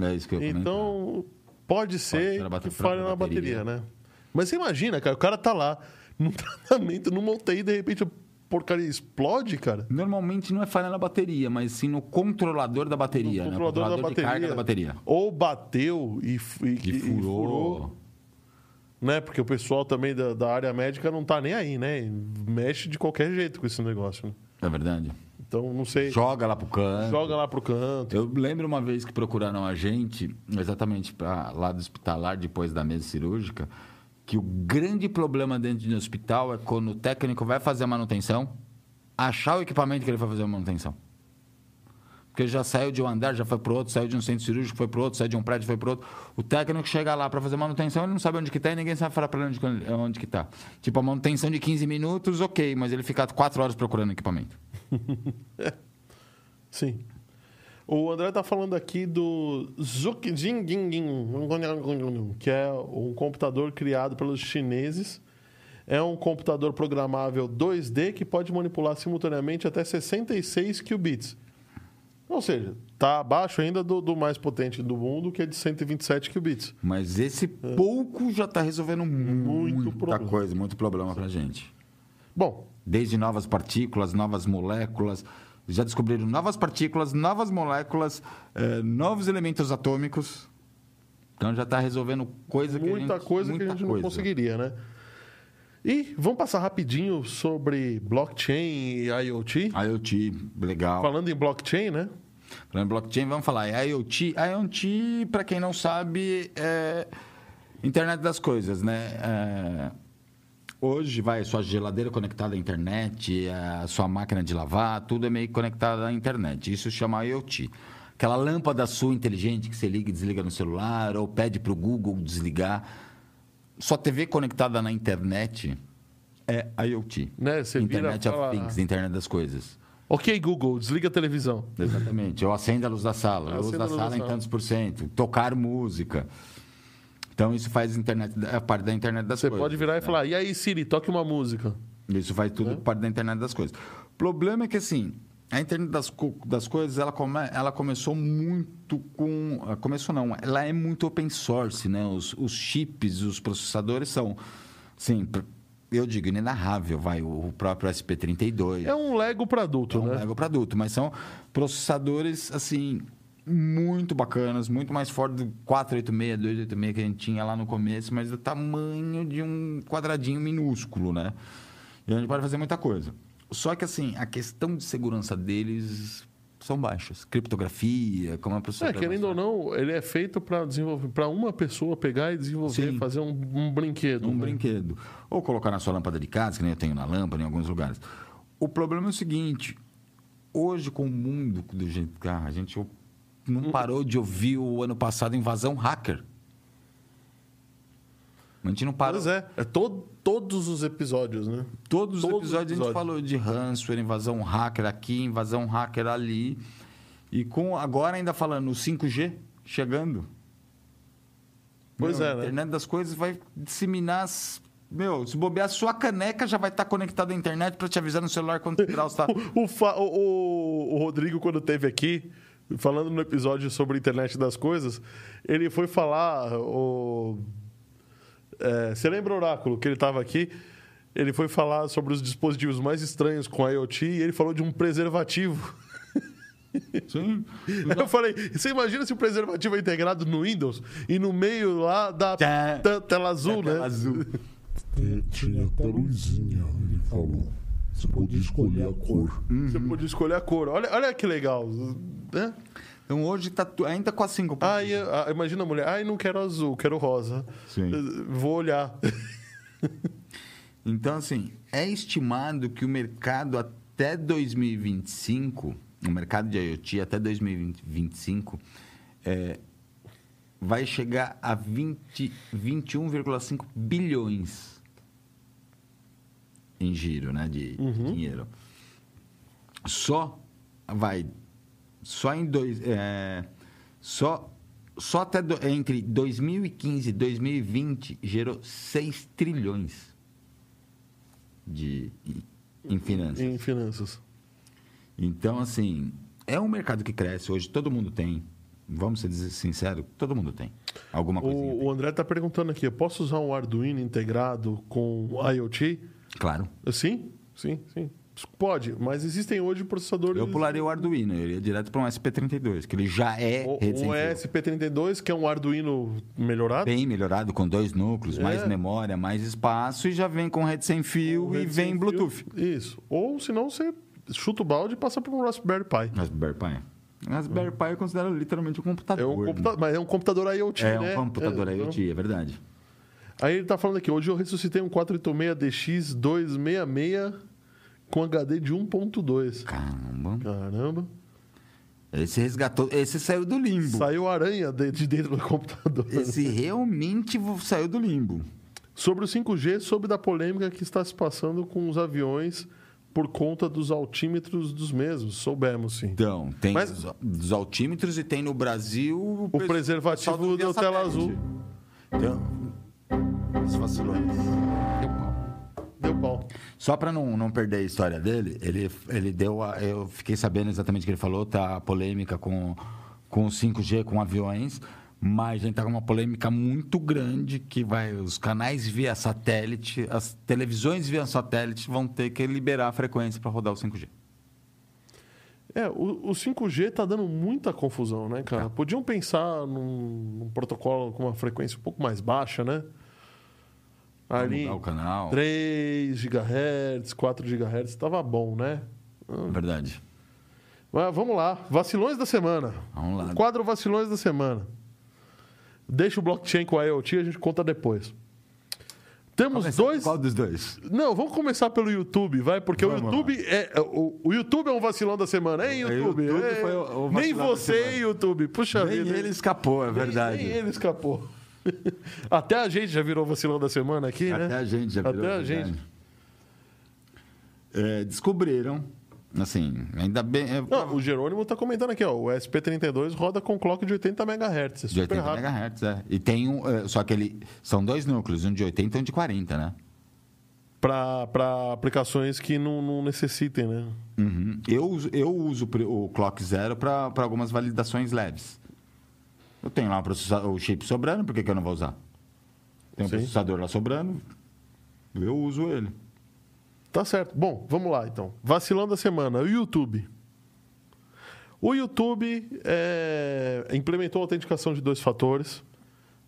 É isso que eu ia comentar. Então, pode ser bate- que falhe na bateria, bateria. né? Mas você imagina, cara, o cara tá lá [LAUGHS] num tratamento, numa UTI, e de repente a porcaria explode, cara. Normalmente não é falha na bateria, mas sim no controlador da bateria. No né? controlador, da de bateria. carga da bateria. Ou bateu e, e, Que e furou. né? Porque o pessoal também da, da área médica não tá nem aí, né? Mexe de qualquer jeito com esse negócio. né? É verdade. Então, não sei. Joga lá pro canto. Joga lá pro canto. Eu lembro uma vez que procuraram a gente, exatamente pra, lá do hospitalar, depois da mesa cirúrgica, que o grande problema dentro do hospital é quando o técnico vai fazer a manutenção, achar o equipamento que ele vai fazer a manutenção. Porque já saiu de um andar, já foi pro outro, saiu de um centro cirúrgico, foi pro outro, saiu de um prédio, foi pro outro. O técnico chega lá para fazer manutenção, ele não sabe onde que tá e ninguém sabe falar para ele onde, onde que tá. Tipo, a manutenção de 15 minutos, ok, mas ele fica 4 horas procurando equipamento. [LAUGHS] Sim. O André tá falando aqui do Zhuqjinging, que é um computador criado pelos chineses. É um computador programável 2D que pode manipular simultaneamente até 66 qubits. Ou seja, está abaixo ainda do, do mais potente do mundo, que é de 127 qubits. Mas esse pouco já está resolvendo muita É. problema. coisa, muito problema para gente. Bom, Desde novas partículas, novas moléculas. Já descobriram novas partículas, novas moléculas, eh, novos elementos atômicos. Então já está resolvendo coisa que a muita gente, coisa que a muita gente não coisa. conseguiria, né? E vamos passar rapidinho sobre blockchain e IoT. IoT, legal. Falando em blockchain, né? Falando em blockchain, vamos falar. É IoT. IoT, para quem não sabe, é internet das coisas, né? É, Hoje vai sua geladeira conectada à internet, a sua máquina de lavar, tudo é meio conectado à internet. Isso chama IoT. Aquela lâmpada sua inteligente que você liga e desliga no celular, ou pede para o Google desligar. Sua TV conectada na internet é IoT. Né? Você vira Internet fala, of Things, Internet das Coisas. Ok, Google, desliga a televisão. Exatamente. Eu acendo a luz da sala. A luz Acenda da a luz sala da em sala. tantos por cento. Tocar música. Então, isso faz internet, a parte da internet das Você coisas. pode virar e falar, e aí, Siri, toque uma música. Isso faz tudo parte da internet das coisas. O problema é que, assim, a internet das, das coisas, ela, come, ela começou muito com... ah, Começou não, ela é muito open source, né? Os, os chips, os processadores são, pr- eu digo, inenarrável, vai, o o próprio SP32. É um Lego para adulto, É um né? Lego para adulto, mas são processadores assim muito bacanas, muito mais fortes do 486, 286 que a gente tinha lá no começo, mas do tamanho de um quadradinho minúsculo, né? E a gente pode fazer muita coisa. Só que assim, a questão de segurança deles são baixas. Criptografia, como a É, processador. querendo ou não, ele é feito para desenvolver, para uma pessoa pegar e desenvolver, Sim. fazer um, um brinquedo. um né? brinquedo. Ou colocar na sua lâmpada de casa, que nem eu tenho na lâmpada em alguns lugares. O problema é o seguinte: hoje, com o mundo do jeito que tá, a gente não parou de ouvir o ano passado invasão hacker. A gente não parou. Pois é, é to- todos os episódios, né? Todos os Todos os episódios a gente episódios. falou de ransomware, invasão hacker aqui, invasão hacker ali. E com agora ainda falando o 5G chegando. Pois Meu, é, A né? internet das coisas vai disseminar. as- Meu, se bobear, sua caneca já vai estar conectada à internet para te avisar no celular quanto [LAUGHS] grau está. O, o- o- o Rodrigo, quando teve aqui, falando no episódio sobre a internet das coisas, ele foi falar. O... é, você lembra, Oráculo, que ele estava aqui? Ele foi falar sobre os dispositivos mais estranhos com IoT e ele falou de um preservativo. [LAUGHS] Sim. Eu falei, você imagina se o preservativo é integrado no Windows e no meio lá da te- tela azul, né? Azul. É, tinha até luzinha, ele falou. Você podia escolher a cor. Você podia escolher a cor. Olha, olha que legal. Né? Então hoje tá tu- ainda com a 5. Ai, ah, imagina a mulher, ai, não quero azul, quero rosa. Sim. Eh, Vou olhar. [LAUGHS] Então, assim, é estimado que o mercado até 2025, o mercado de IoT até 2025, é, vai chegar a 20 21,5 bilhões em giro né, de, de dinheiro. Só vai. Só em dois. é, só, só até do- entre 2015 e 2020 gerou 6 trilhões de, em- finanças. em finanças. Então, assim, é um mercado que cresce. Hoje todo mundo tem. Vamos ser sincero, todo mundo tem. Alguma coisinha. O, o André tá perguntando aqui, eu posso usar um Arduino integrado com IoT? Claro. Sim, sim, sim. Pode, mas existem hoje processadores... Eu pularia o Arduino, eu iria direto para um SP32, que ele já é O, fio. SP32, que é um Arduino melhorado. bem melhorado, com dois núcleos, É. mais memória, mais espaço, e já vem com rede sem fio com e vem sem Bluetooth. fio. Isso. Ou senão você chuta o balde e passa para um Raspberry Pi. Raspberry Pi. Raspberry Pi eu considero literalmente um computador. É um né? computador, mas é um computador IoT, É né? um computador É, IoT, é verdade. Aí ele tá falando aqui, hoje eu ressuscitei um 486 DX 266 com HD de 1.2. Caramba. Caramba. Esse resgatou. Esse saiu do limbo. Saiu aranha de, de dentro do computador. Esse realmente saiu do limbo. Sobre o 5G, soube da polêmica que está se passando com os aviões por conta dos altímetros dos mesmos. Soubemos, sim. Então, tem Mas- os, os altímetros e tem no Brasil O pessoal preservativo do deu tela satélite. azul. Então, isso vacilou. Deu pau. Deu pau. Só para não, não perder a história dele, ele, ele deu. A, eu fiquei sabendo exatamente o que ele falou, tá a polêmica com, com o 5G, com aviões, mas a gente tá com uma polêmica muito grande que vai. Os canais via satélite, as televisões via satélite vão ter que liberar a frequência para rodar o 5G. É, o, o 5G tá dando muita confusão, né, cara? Tá. Podiam pensar num, num protocolo com uma frequência um pouco mais baixa, né? Ali, o canal. 3 GHz, 4 GHz, tava bom, né? Verdade. Mas vamos lá, vacilões da semana. Vamos lá. O quadro vacilões da semana. Deixa o blockchain com a IoT, a gente conta depois. Temos dois. Qual dos dois? Não, vamos começar pelo YouTube, vai, porque o Vamos YouTube é o, o YouTube é um vacilão da semana, hein, É, YouTube? YouTube É, foi o- o nem você. YouTube. Puxa Nem vida. ele escapou, é Nem- verdade. Nem, ele escapou. [LAUGHS] Até a gente já virou vacilão da semana aqui, né? Até a gente já virou Até a verdade. gente. É, descobriram, assim, ainda bem. é, Não, o Jerônimo tá comentando aqui, ó. O SP32 roda com clock de 80 MHz. É de super 80 rápido. MHz, é. E tem um. é, só que ele. São dois núcleos, um de 80 e um de 40, né? Para aplicações que não, não necessitem, né? Uhum. Eu, uso- eu uso o Clock Zero para algumas validações leves. Eu tenho lá um processa- o chip sobrando, por que, que eu não vou usar? Tem um Sim. processador lá sobrando, eu uso ele. Tá certo. Bom, vamos lá então. Vacilão da semana, o YouTube. O YouTube é, implementou a autenticação de dois fatores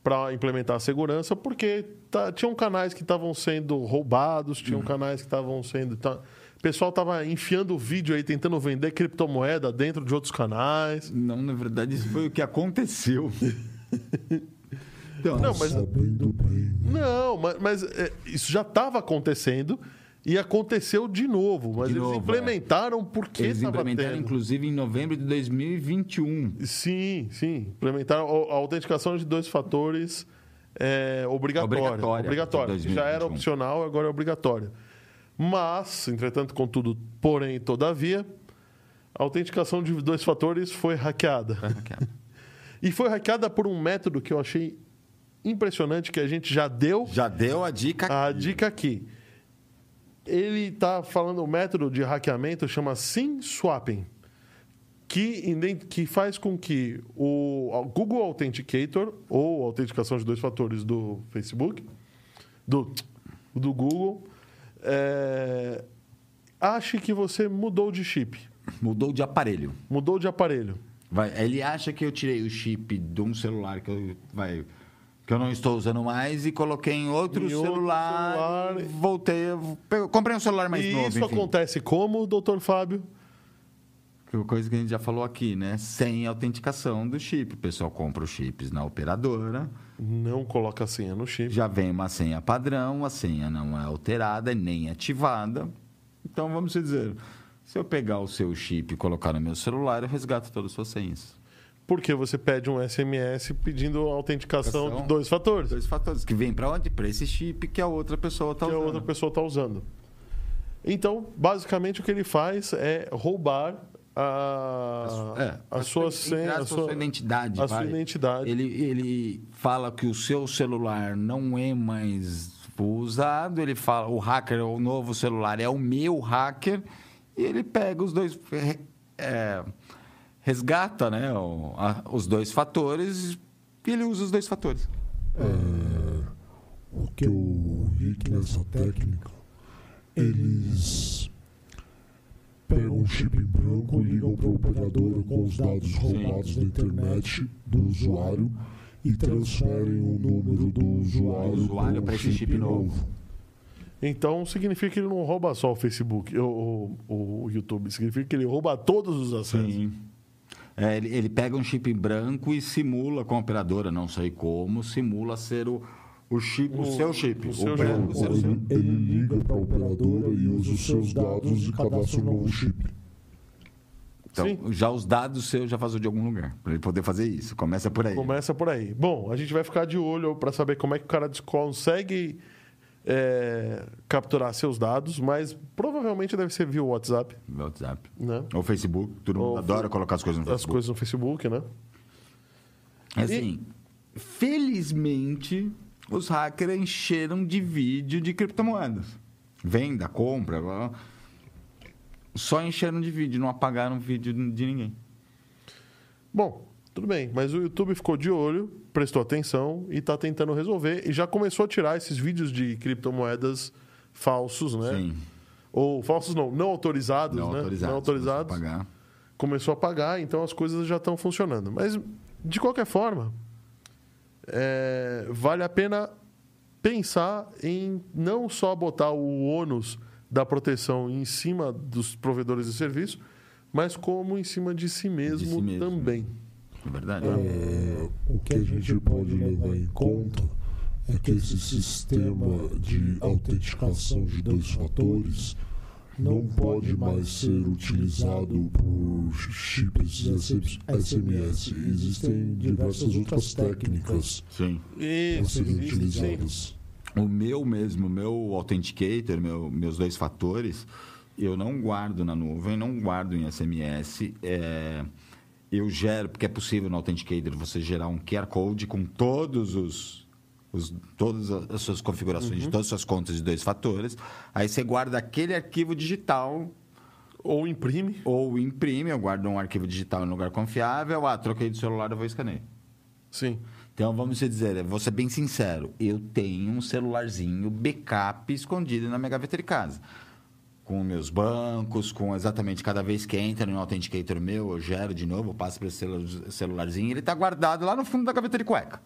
para implementar a segurança, porque tá- tinham canais que estavam sendo roubados, tinham Uhum. canais que estavam sendo. tá- pessoal estava enfiando vídeo aí, tentando vender criptomoeda dentro de outros canais. Não, na verdade, isso foi o que aconteceu. Então, Não, mas-. Não, mas, mas, é, isso já estava acontecendo e aconteceu de novo. Mas De eles novo, é. implementaram porque eles estava implementaram, tendo. inclusive, em novembro de 2021. Sim, sim. Implementaram a a autenticação de dois fatores é, obrigatória. Obrigatória, Obrigatória. Já era 2021. opcional, agora é obrigatória. Mas, entretanto, contudo, porém, todavia, a autenticação de dois fatores foi hackeada. [LAUGHS] E foi hackeada por um método que eu achei impressionante, que a gente já deu Já deu a dica a aqui. dica aqui. Ele está falando, o método de hackeamento chama SIM swapping, que, que faz com que o o Google Authenticator, ou autenticação de dois fatores do Facebook, do, do Google, é, ache que você mudou de chip, Mudou de aparelho. mudou de aparelho. Vai, ele acha que eu tirei o chip de um celular que eu, vai, que eu não estou usando mais e coloquei em outro, Em outro celular, celular. e Voltei, eu pe- comprei um celular mais e novo. isso enfim. acontece como, doutor Fábio? Coisa que a gente já falou aqui, né? Sem autenticação do chip. O pessoal compra os chips na operadora, Não coloca a senha no chip. já vem uma senha padrão, a senha não é alterada nem ativada. Então, vamos dizer, se eu pegar o seu chip e colocar no meu celular, eu resgato todas as suas senhas. Porque você pede um SMS pedindo autenticação de dois fatores Dois fatores que vem para onde? Para esse chip que a outra pessoa está que a usando. outra pessoa está usando. Então, basicamente, o que ele faz é roubar a, É, a sua senha, a sua, identidade. a sua identidade. Ele, ele fala que o seu celular não é mais usado, ele fala o hacker, o novo celular é o meu hacker, e ele pega os dois, é, resgata né, o- a- os dois fatores e ele usa os dois fatores. É, o que eu vi que nessa técnica, eles pegam um chip em branco, ligam para a operadora com os dados roubados da internet do usuário e transferem o número do usuário, usuário para um esse chip novo. Então, significa que ele não rouba só o Facebook, o, o, o YouTube. Significa que ele rouba todos os acessos. É, ele, ele pega um chip em branco e simula com a operadora, não sei como, simula ser o, o chip, o, O- seu chip. o seu branco chip. ser o seu. Ele, ele liga para a operadora e usa os seus dados e cadastra um novo chip. Então, Sim. já os dados seus já vazou de algum lugar, para ele poder fazer isso. Começa por aí. Começa por aí. Bom, a gente vai ficar de olho para saber como é que o cara consegue é, capturar seus dados, mas provavelmente deve ser via WhatsApp, No WhatsApp. né? Ou Facebook, todo mundo Ou adora colocar as coisas no As Facebook. coisas no Facebook, né? Assim, felizmente, os hackers encheram de vídeo de criptomoedas. Venda, compra, blá, blá. só encheram de vídeo, não apagaram vídeo de ninguém. Bom, tudo bem, mas o YouTube ficou de olho, prestou atenção e está tentando resolver e já começou a tirar esses vídeos de criptomoedas falsos, né? Sim, Ou falsos não, não autorizados, não né? autorizados. Não autorizados. começou a apagar. Começou a pagar, então as coisas já estão funcionando. Mas, de qualquer forma, é, vale a pena pensar em não só botar o ônus da proteção em cima dos provedores de serviço, mas como em cima de si mesmo, si mesmo. também. É verdade. É, o que a gente pode levar em conta é que esse sistema de autenticação de dois fatores não pode mais ser utilizado por chips SMS. Existem diversas outras técnicas Sim. a serem utilizadas. O meu mesmo, meu Authenticator, meu, meus dois fatores, eu não guardo na nuvem, não guardo em SMS. é, eu gero, porque é possível no Authenticator você gerar um QR Code com todos os, os- todas as suas configurações de todas as suas contas de dois fatores. Aí você guarda aquele arquivo digital Ou imprime. ou imprime, eu guardo um arquivo digital em lugar confiável. Ah, troquei de celular, eu vou escanear. Sim. Então, vamos dizer, vou ser bem sincero, eu tenho um celularzinho backup escondido na minha gaveta de casa. Com meus bancos, com exatamente cada vez que entra no Authenticator meu, eu gero de novo, eu passo para esse celu- celularzinho, ele está guardado lá no fundo da gaveta de cueca.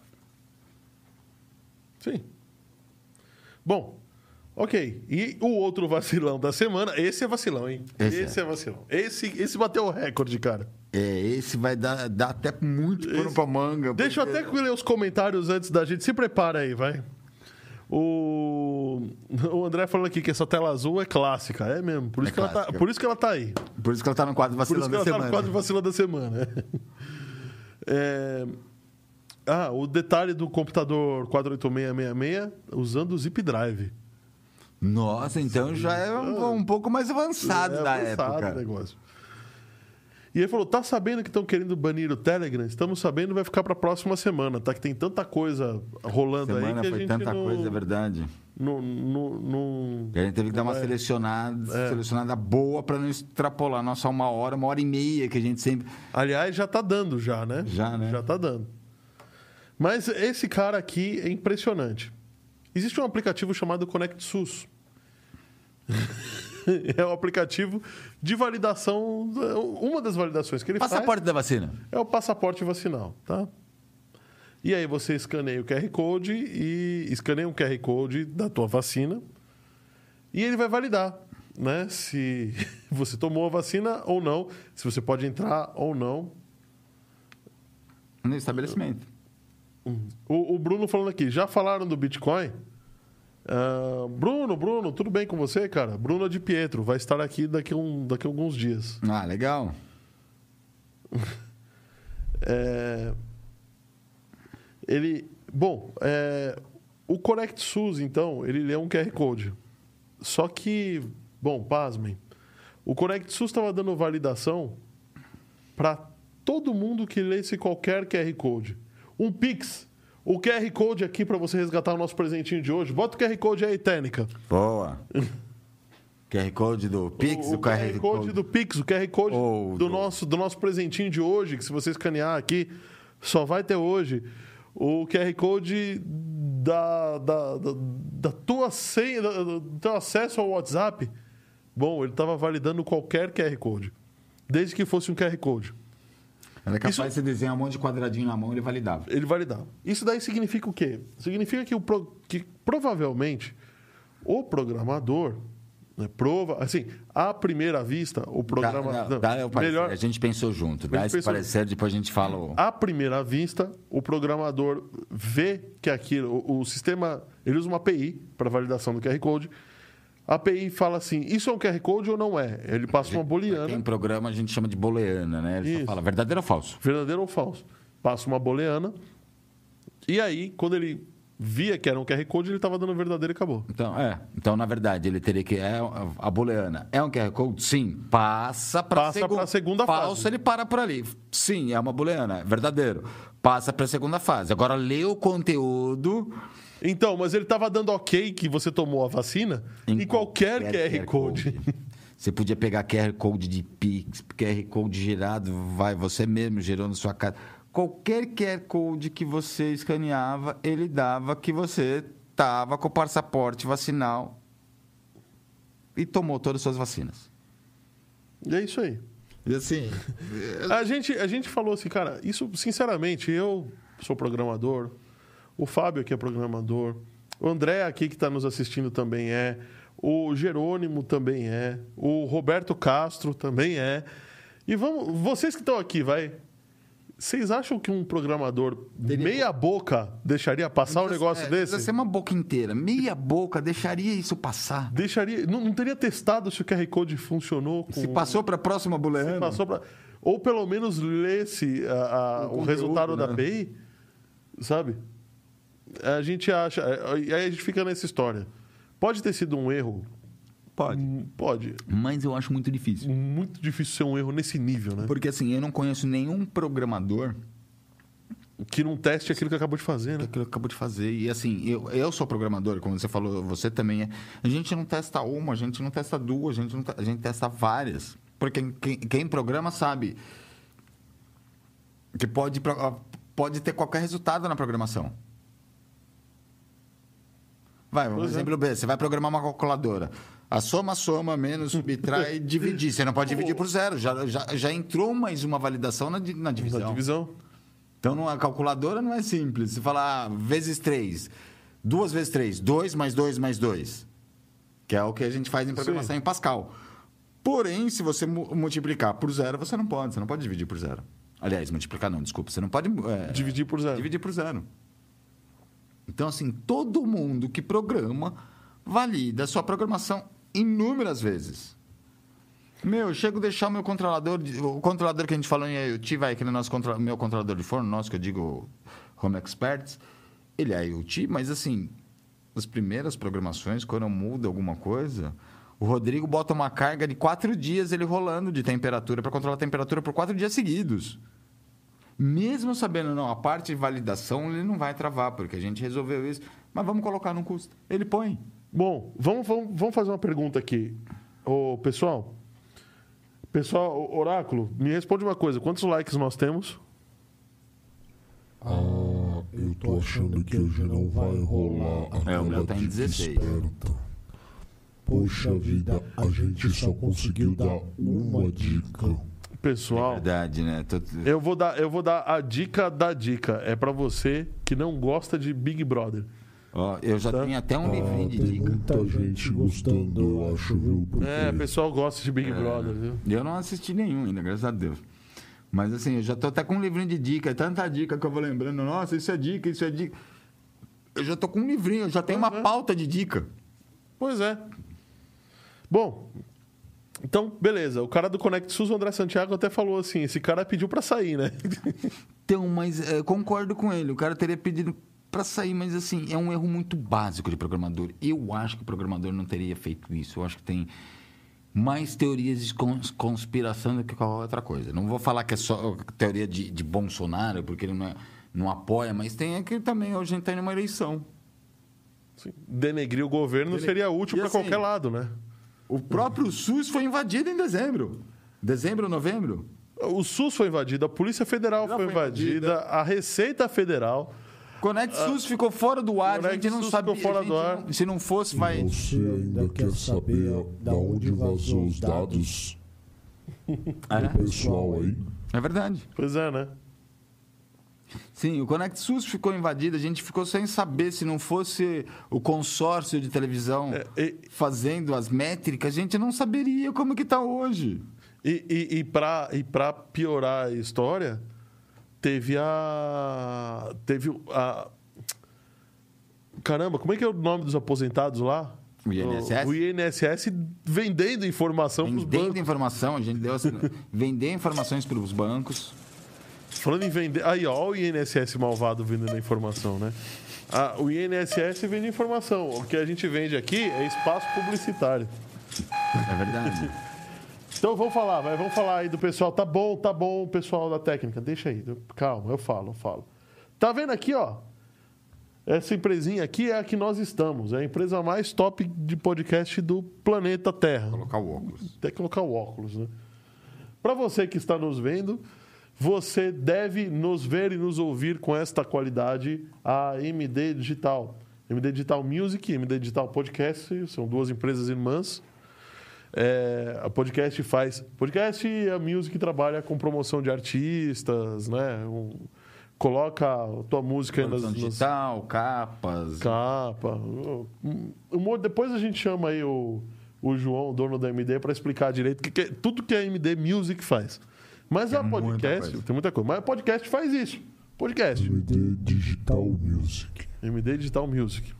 Sim. Bom, ok. E o outro vacilão da semana, esse é vacilão, hein? Esse Esse, é. é. vacilão. Esse, esse bateu o recorde, cara. É, esse vai dar, dar até muito pano Esse- pra manga. Deixa eu porque- até ler os comentários antes da gente. Se prepara aí, vai. O, o André falando aqui que essa tela azul é clássica. É mesmo. Por isso, É que, ela tá, por isso que ela tá aí. Por isso que ela tá no quadro Por isso que ela da tá no semana. quadro vacilão da semana. [LAUGHS] É, Ah, o detalhe do computador 48666 usando o Zip Drive. Nossa, então já é um, um pouco mais avançado É da avançado época. o negócio. E ele falou: tá sabendo que estão querendo banir o Telegram? Estamos sabendo, vai ficar para a próxima semana, tá? Que tem tanta coisa rolando Semana aí que a foi gente tanta não, coisa, é verdade. não, não- E a gente teve que dar uma É. selecionada, É. selecionada boa para não extrapolar nossa uma hora, uma hora e meia que a gente sempre. Aliás, já tá dando já, né? Já, né? Já tá dando. Mas esse cara aqui é impressionante. Existe um aplicativo chamado Connect SUS. [LAUGHS] é um aplicativo de validação, uma das validações que ele faz. Passaporte da vacina. É o passaporte vacinal, tá? E aí você escaneia o QR Code e escaneia um QR Code da tua vacina e ele vai validar, né? Se [LAUGHS] você tomou a vacina ou não, se você pode entrar ou não. No estabelecimento. O, o Bruno falando aqui, já falaram do Bitcoin? Ah, Bruno, Bruno, tudo bem com você, cara? Bruno de Pietro vai estar aqui daqui a, um, daqui a alguns dias. Ah, legal. [LAUGHS] É, ele, bom, é, o Correct SUS, então, ele lê um QR Code. Só que, bom, pasmem, o Correct SUS estava dando validação para todo mundo que lesse qualquer QR Code. Um Pix, o QR Code aqui para você resgatar o nosso presentinho de hoje. Bota o QR Code aí, Técnica. Boa. QR Code do Pix, o, o o QR Code do Pix, o QR Code Ou do, do- Nosso, do nosso presentinho de hoje, que se você escanear aqui, só vai ter hoje. O QR Code da, da, da, da tua senha, da- do teu acesso ao WhatsApp. Bom, ele estava validando qualquer QR Code. Desde que fosse um QR Code. Era capaz Isso- de você desenhar um monte de quadradinho na mão e ele validava. Ele validava. Isso daí significa o quê? Significa que, o pro- que provavelmente o programador, né, prova, assim, à primeira vista, o programa Dá, não, não, dá o parecer. melhor, A gente pensou junto. Dá esse parecer, depois a gente fala o... à primeira vista, o programador vê que aquilo, o, o sistema, ele usa uma API para validação do QR Code. A API fala assim: isso é um QR Code ou não é? Ele passa uma booleana, programa, a gente chama de booleana, né? Ele Isso. só fala verdadeiro ou falso. verdadeiro ou falso. Passa uma booleana. E aí, quando ele via que era um QR Code, ele estava dando verdadeiro e acabou. Então, é. Então, na verdade, ele teria que. É a booleana. É um QR Code? Sim. Passa para Passa pra segunda Falso, fase. ele para por ali. Sim, é uma booleana. É verdadeiro. Passa para a segunda fase. Agora, lê o conteúdo. Então, mas ele estava dando ok que você tomou a vacina em, qualquer, QR, Code. [LAUGHS] Você podia pegar QR Code de Pix, QR Code gerado, vai, você mesmo gerou na sua casa. Qualquer QR Code que você escaneava, ele dava que você estava com o passaporte vacinal e tomou todas as suas vacinas. E é isso aí. E assim, [LAUGHS] A gente, a gente falou assim, cara, isso, sinceramente, eu sou programador, o Fábio aqui é programador, o André aqui que está nos assistindo também é, o Jerônimo também é, o Roberto Castro também é. E vamos, vocês que estão aqui, vai. Vocês acham que um programador meia boca deixaria passar um negócio é, desse? Precisa ser uma boca inteira. Meia boca deixaria isso passar. Deixaria. Não, não teria testado se o QR Code funcionou. Com, Se passou para a próxima booleana. passou pra- Ou pelo menos lesse a- a- O o, conteúdo, resultado da né? API, sabe? A gente acha. é, E aí a gente fica nessa história. Pode ter sido um erro? Pode. Hum, Pode. Mas eu acho muito difícil. Muito difícil ser um erro nesse nível, né? Porque assim, eu não conheço nenhum programador Que não teste aquilo que acabou de fazer, né? aquilo que acabou de fazer. E assim, eu, eu sou programador, como você falou, você também é. A gente não testa uma, a gente não testa duas, a gente, não a gente testa várias. Porque quem, quem programa sabe que pode, pode ter qualquer resultado na programação. Vai, um é. exemplo B. Você vai programar uma calculadora. A soma, soma, menos, subtrai, [LAUGHS] dividir. Você não pode dividir por zero. Já, já, já entrou mais uma validação na, na divisão. Na divisão. Então, numa calculadora não é simples. Você fala ah, vezes 3. Duas vezes 3. 2 mais 2 mais 2. Que é o que a gente faz em programação em Pascal. Porém, se você mu- multiplicar por zero, você não pode. Você não pode dividir por zero. Aliás, multiplicar não, desculpa. Você não pode é, Dividir por zero. dividir por zero. Então, assim, todo mundo que programa valida sua programação inúmeras vezes. Meu, eu chego a deixar o meu controlador, o controlador que a gente falou em IoT, vai, aquele nosso controla- meu controlador de forno, nosso que eu digo Home Experts, ele é IoT, mas assim, as primeiras programações, quando muda alguma coisa, o Rodrigo bota uma carga de quatro dias ele rolando de temperatura para controlar a temperatura por quatro dias seguidos. Mesmo sabendo, não, a parte de validação ele não vai travar, porque a gente resolveu isso, mas vamos colocar num custo. Ele põe. Bom, vamos, vamos, vamos fazer uma pergunta aqui. Ô, pessoal, pessoal, Oráculo, me responde uma coisa. Quantos likes nós temos? Ah, eu tô achando que hoje não vai rolar aquela É, o meu tá em dica 16. esperta. Poxa vida, a gente só conseguiu dar uma dica. Pessoal, Verdade, né? Tô- eu vou dar, eu vou dar a dica da dica. É pra você que não gosta de Big Brother. Ó, eu já Tá. tenho até um Ah, livrinho de tem dica. muita gente gostando, eu acho, viu? Porque É, o pessoal gosta de Big Brother, viu? Eu não assisti nenhum ainda, graças a Deus. Mas assim, eu já tô até com um livrinho de dica. É tanta dica que eu vou lembrando. Nossa, isso é dica, isso é dica. Eu já tô com um livrinho, eu já tenho uma é. pauta de dica. Pois é. Bom, então, beleza. O cara do Connect SUS, o André Santiago, até falou assim: esse cara pediu pra sair, né? [LAUGHS] Então, mas é, concordo com ele. O cara teria pedido para sair, mas assim, é um erro muito básico de programador. Eu acho que o programador não teria feito isso. Eu acho que tem mais teorias de cons- conspiração do que qualquer outra coisa. Não vou falar que é só teoria de, de Bolsonaro, porque ele não, é- não apoia, mas tem aqui também, hoje a gente está em uma eleição. Denegrir o governo seria útil pra assim, qualquer lado, né? O próprio SUS foi invadido em dezembro. Dezembro, novembro? O SUS foi invadido, a Polícia Federal foi foi invadida, a Receita Federal. Conect SUS ficou fora do ar, a Conect gente não SUS sabia. ficou fora a do ar. não- se não fosse, vai. Você ainda quer saber da onde vazou os dados [LAUGHS] É, do pessoal aí? é verdade. Pois é, né? Sim, o Conect SUS ficou invadido, a gente ficou sem saber se não fosse o consórcio de televisão É, e- fazendo as métricas, a gente não saberia como que está hoje. E, e, e para e piorar a história, teve a. Teve a. Caramba, como é que é o nome dos aposentados lá? O INSS? O, o INSS vendendo informação para os Vendendo bancos. informação, a gente deu assim, [LAUGHS] vender informações para os bancos. Falando em vender. Aí, ó, o INSS malvado vendendo informação, né? Ah, o INSS vende informação. O que a gente vende aqui é espaço publicitário. É verdade. Então vamos falar, vai, vamos falar aí do pessoal. Tá bom, tá bom, pessoal da técnica. Deixa aí, calma, eu falo, eu falo. Tá vendo aqui, ó? Essa empresinha aqui é a que nós estamos. É a empresa mais top de podcast do planeta Terra. Colocar o óculos. Tem que colocar o óculos, né? Para você que está nos vendo, você deve nos ver e nos ouvir com esta qualidade a MD Digital. MD Digital Music, MD Digital Podcast, são duas empresas irmãs. É, a podcast faz. Podcast e a Music trabalha com promoção de artistas, né? Um- coloca a tua música nas, nas digital, capas. capa. Um- um- depois a gente chama aí o, o João, dono da MD, para explicar direito que, que- tudo que a MD Music faz. Mas Tem a podcast, tem muita coisa. Mas a podcast faz isso. Podcast. MD Digital Music. MD Digital Music.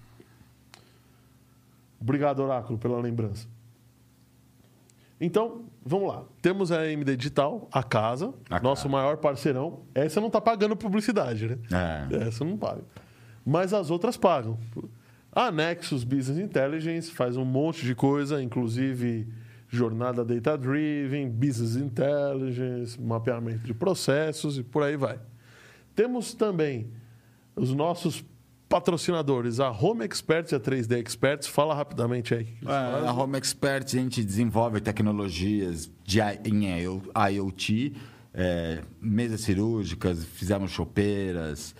Obrigado, Oráculo, pela lembrança. Então, vamos lá. Temos a MD Digital, a casa, A nosso casa. maior parceirão. Essa não está pagando publicidade, né? É. Essa não paga. Mas as outras pagam. A Nexus Business Intelligence faz um monte de coisa, inclusive jornada data driven, business intelligence, mapeamento de processos e por aí vai. Temos também os nossos patrocinadores, a Home Experts e a 3D Experts. Fala rapidamente aí. É, a Home Expert, a gente desenvolve tecnologias de, em IoT, é, mesas cirúrgicas, fizemos chopeiras,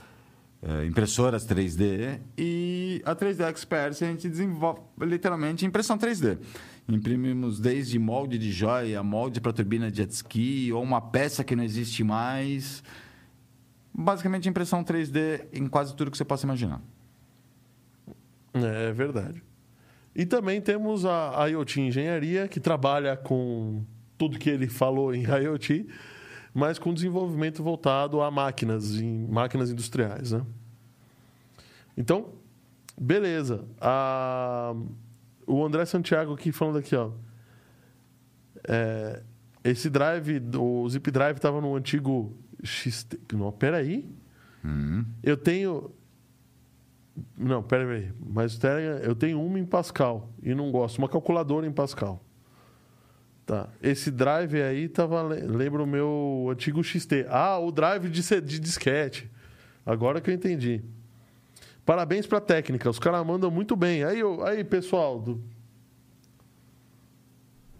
é, impressoras 3D e a 3D Expert a gente desenvolve literalmente impressão 3D. Imprimimos desde molde de joia, molde para turbina de jet ski ou uma peça que não existe mais. Basicamente impressão 3D em quase tudo que você possa imaginar. É verdade. E também temos a IoT Engenharia, que trabalha com tudo que ele falou em IoT, mas com desenvolvimento voltado a máquinas, em máquinas industriais. Né? Então, beleza. A- O André Santiago aqui falando aqui, ó. É, esse drive, o Zip Drive estava no antigo XT. Não, peraí. Eu tenho. Não, pera aí. Mas eu tenho uma em Pascal e não gosto. Uma calculadora em Pascal. Tá. Esse drive aí tava. Lembra o meu antigo XT. Ah, o drive de, de disquete. Agora que eu entendi. Parabéns pra técnica. Os caras mandam muito bem. Aí, eu- aí pessoal. do-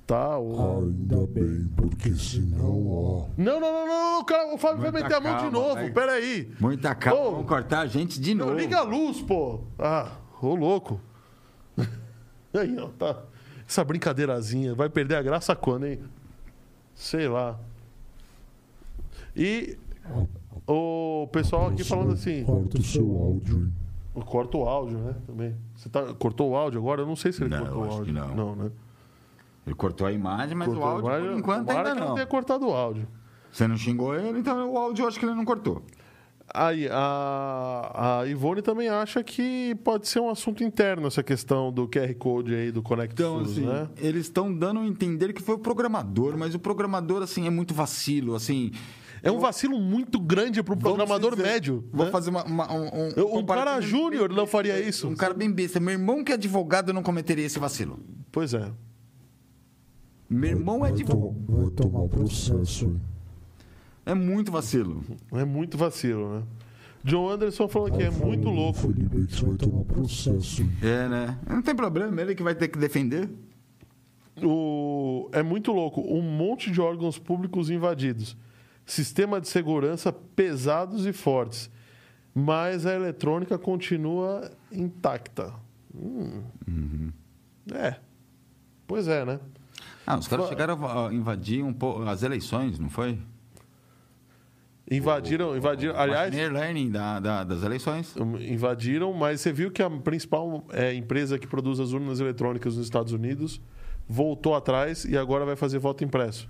Tá, o. Ainda bem, porque senão, ó. Não, não, não, não, não, o, cara, o Fábio vai meter a mão de calma, novo. vai. Pera aí. Muita calma, Ô. vamos cortar a gente de Não, novo. liga a luz, pô. Ah, ô louco. [LAUGHS] Aí, ó, tá. Essa brincadeirazinha vai perder a graça quando, hein? Sei lá. E o pessoal aqui falando assim, Corta o seu áudio, hein? Corta o áudio, né? Também. Você tá, cortou o áudio agora? Eu não sei se ele Não, cortou o áudio. que não. Não, né? Ele cortou a imagem, mas Cortou o áudio, imagem, por enquanto, ainda não. não tenha cortado o áudio. Você não xingou ele, então o áudio eu acho que ele não cortou. Aí, a, a Ivone também acha que pode ser um assunto interno essa questão do QR Code aí, do Connect Então, SUS, assim, né? eles estão dando a entender que foi o programador, mas o programador, assim, é muito vacilo, assim... É um vacilo muito grande para o programador dizer, médio. Vou né? fazer uma, uma- um, um, Eu- um cara júnior não faria isso. Um cara bem besta. Meu irmão que é advogado não cometeria esse vacilo. Pois é. Meu irmão é advogado. vai tomar processo? É muito vacilo. É muito vacilo, né? John Anderson falou que é muito louco. Felipe, que vai tomar processo? É, né? Não tem problema, ele que vai ter que defender. O... É muito louco. Um monte de órgãos públicos invadidos. Sistema de segurança pesados e fortes. Mas a eletrônica continua intacta. Hum. É. Pois é, né? Ah, os caras Fa- chegaram a invadir um pouco as eleições, não foi? Invadiram, invadiram. Aliás, Machine learning da, da- das eleições. invadiram, mas você viu que a principal é, empresa que produz as urnas eletrônicas nos Estados Unidos voltou atrás e agora vai fazer voto impresso.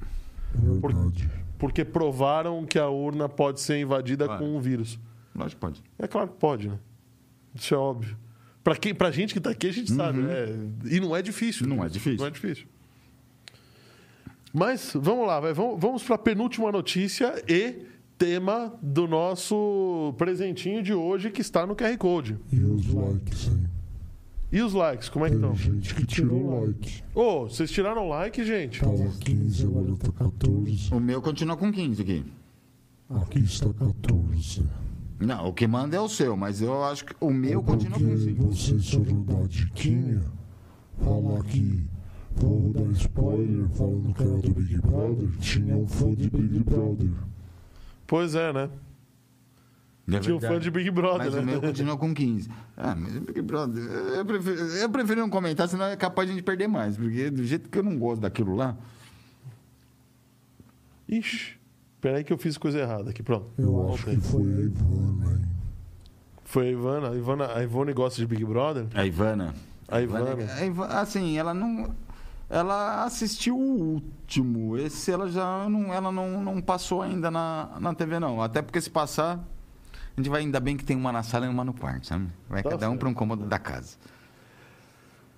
É verdade. Porque provaram que a urna pode ser invadida Vai. com um vírus. Lógico que pode. É claro que pode, né? Isso é óbvio. Pra, quem, pra gente que tá aqui, a gente sabe. né? E não é difícil. Uhum. Não é difícil. Não é difícil. Mas vamos lá, vai, vamos, vamos para a penúltima notícia e tema do nosso presentinho de hoje que está no QR Code. E os likes, hein? E os likes, como é que Tem estão? gente que tirou like. Ô, vocês tiraram like, gente? Tava 15, agora tá 14. O meu continua com 15 aqui. Aqui está 14. Não, o que manda é o seu, mas eu acho que o meu É continua porque com 5. você, se eu rodar a diquinha, falar que vou dar spoiler falando que era do Big Brother, tinha um fã de Big Brother. Pois é, né? Tinha um fã de Big Brother, Mas né? o meu continua com 15. Ah, mas Big Brother, eu prefiro, eu prefiro não comentar, senão é capaz de a gente perder mais. Porque do jeito que eu não gosto daquilo lá. Ixi, peraí que eu fiz coisa errada aqui, pronto. Eu acho Voltei. que foi a Ivana? Foi a Ivana. A Ivana, a Ivone gosta de Big Brother? A Ivana. A Ivana. A Ivana, assim, ela não. ela assistiu o último. Esse ela já não, ela não, não passou ainda na, na TV, não. Até porque se passar, a gente vai ainda bem que tem uma na sala e uma no quarto, sabe? Vai Tá cada um certo. para um cômodo da casa.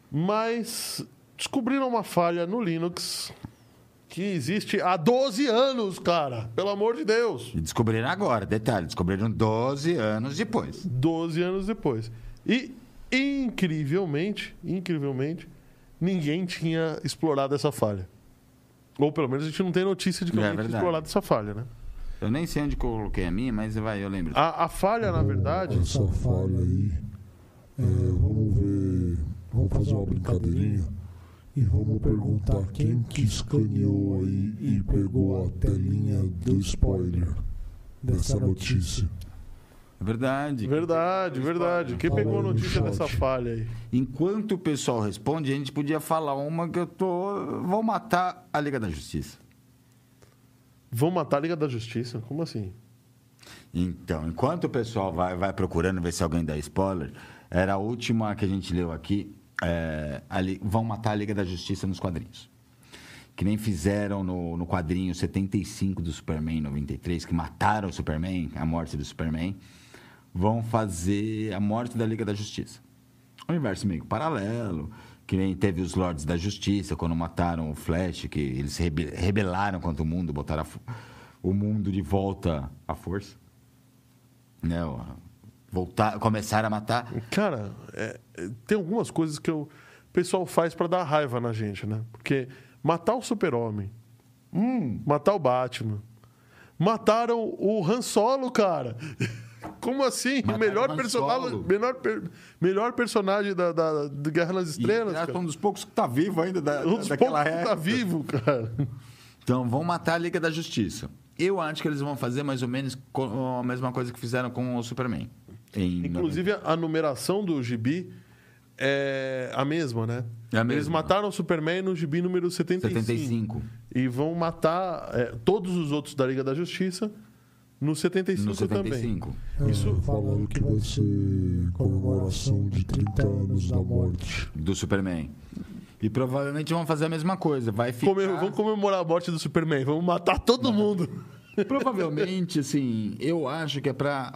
Mas descobriram uma falha no Linux que existe há 12 anos, cara. Pelo amor de Deus. E descobriram agora, detalhe, descobriram 12 anos depois. 12 anos depois. E, incrivelmente, incrivelmente, ninguém tinha explorado essa falha. Ou pelo menos a gente não tem notícia de que É alguém tinha explorado essa falha, né? Eu nem sei onde coloquei a minha, mas vai, eu lembro. A, a falha, na verdade, Essa falha aí, é, vamos ver, vamos fazer uma brincadeirinha e vamos perguntar quem que escaneou aí e pegou a telinha do spoiler dessa notícia. É verdade. verdade, verdade. Quem pegou a notícia dessa falha aí? Enquanto o pessoal responde, a gente podia falar uma que eu tô. Vou matar a Liga da Justiça. Vão matar a Liga da Justiça? Como assim? Então, enquanto o pessoal vai, vai procurando ver se alguém dá spoiler, era a última que a gente leu aqui. é, a Li- vão matar a Liga da Justiça nos quadrinhos. Que nem fizeram no, no quadrinho 75 do Superman 93, que mataram o Superman, a morte do Superman. Vão fazer a morte da Liga da Justiça. Um universo meio paralelo, que nem teve os Lords da Justiça quando mataram o Flash, que eles se rebe- rebelaram contra o mundo, botaram o mundo de volta à força. Né? Voltar, começaram a matar. Cara, é, tem algumas coisas que eu- o pessoal faz pra dar raiva na gente, né? Porque matar o Super-Homem, hum, matar o Batman, mataram o Han Solo, cara. [LAUGHS] Como assim? O Mataram melhor, o Han personagem, melhor, melhor personagem da, da, de Guerra nas E Estrelas. era cara. um dos poucos que tá vivo ainda da, Um dos daquela poucos que tá época. vivo, cara. Então, vão matar a Liga da Justiça. Eu acho que eles vão fazer mais ou menos a mesma coisa que fizeram com o Superman. Inclusive, a numeração do gibi é a mesma, né? É a Eles mesma. mataram o Superman no gibi número 75. 75. E vão matar é, todos os outros da Liga da Justiça no 75, No 75. também. Isso- É, falaram que vai ser comemoração de 30 anos da morte. Do Superman. E provavelmente vão fazer a mesma coisa. Vai ficar... Come- Vamos comemorar a morte do Superman. Vamos matar todo mundo. [LAUGHS] Provavelmente, assim, eu acho que é pra,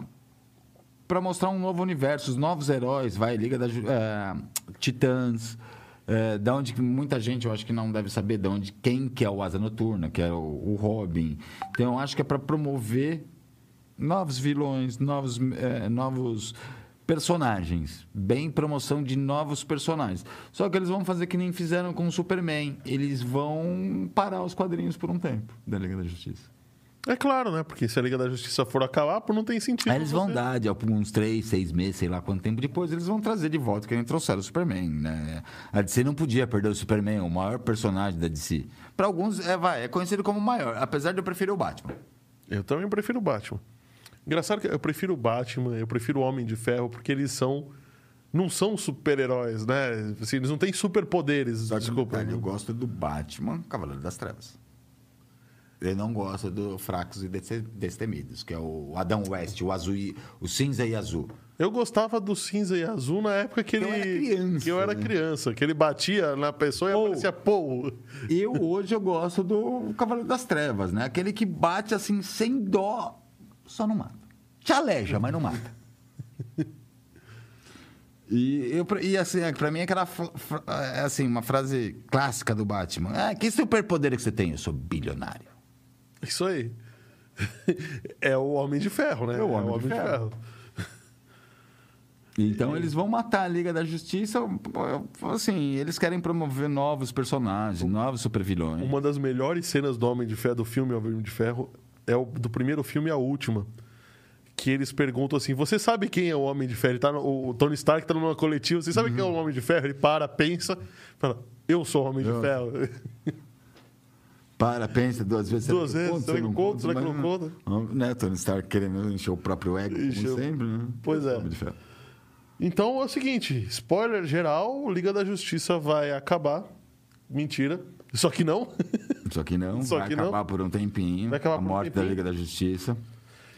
pra mostrar um novo universo, os novos heróis, vai, Liga da é, Titãs, é, da onde muita gente, eu acho que não deve saber de onde, quem que é o Asa Noturna, que é o, o Robin. Então, eu acho que é para promover novos vilões, novos, é, novos personagens, bem promoção de novos personagens. Só que eles vão fazer que nem fizeram com o Superman, eles vão parar os quadrinhos por um tempo da Liga da Justiça. É claro, né? Porque se a Liga da Justiça for acabar, pô, não tem sentido. Aí eles vão dar de alguns três, seis meses, sei lá quanto tempo depois, eles vão trazer de volta que nem trouxeram o Superman, né? A DC não podia perder o Superman, o maior personagem da DC. Para alguns, é, vai, é conhecido como o maior, apesar de eu preferir o Batman. Eu também prefiro o Batman. Engraçado que eu prefiro o Batman, eu prefiro o Homem de Ferro, porque eles são. Não são super-heróis, né? Assim, eles não têm superpoderes, desculpa. eu gosto do Batman, Cavaleiro das Trevas. Eu não gosto do Fracos e Deste- Destemidos, que é o Adão West, o azul, e- o cinza e azul. Eu gostava do cinza e azul na época que Que ele. eu era criança, que eu era né? criança, que ele batia na pessoa e Pô. aparecia pô. Eu hoje eu gosto do Cavaleiro das Trevas, né? Aquele que bate assim sem dó, só não mata. Te aleja, mas não mata. [LAUGHS] E, eu, e assim, é, pra mim é aquela é, assim, uma frase clássica do Batman. Ah, que superpoder que você tem? Eu sou bilionário. Isso aí. [LAUGHS] É o Homem de Ferro, né? É o Homem de Ferro. [LAUGHS] Então eles vão matar a Liga da Justiça. Assim, eles querem promover novos personagens, novos supervilões. Uma das melhores cenas do Homem de Ferro, do filme Homem de Ferro, é o do primeiro filme a última. Que eles perguntam assim: Você sabe quem é o Homem de Ferro? Ele tá no- o Tony Stark tá numa coletiva. Você sabe quem é o Homem de Ferro? Ele para, pensa, fala: Eu sou o Homem de Eu. Ferro. [LAUGHS] Para, pensa duas vezes. Duas será vezes, será se que eu conto, será que não Mas, não, Né, Tony Stark querendo encher o próprio ego, como sempre, né? Pois é. De. Então é o seguinte: spoiler geral, Liga da Justiça vai acabar. Mentira. Só que não. Só que não, Só vai que não. acabar por um tempinho. Vai acabar a por um morte da. Liga da Justiça.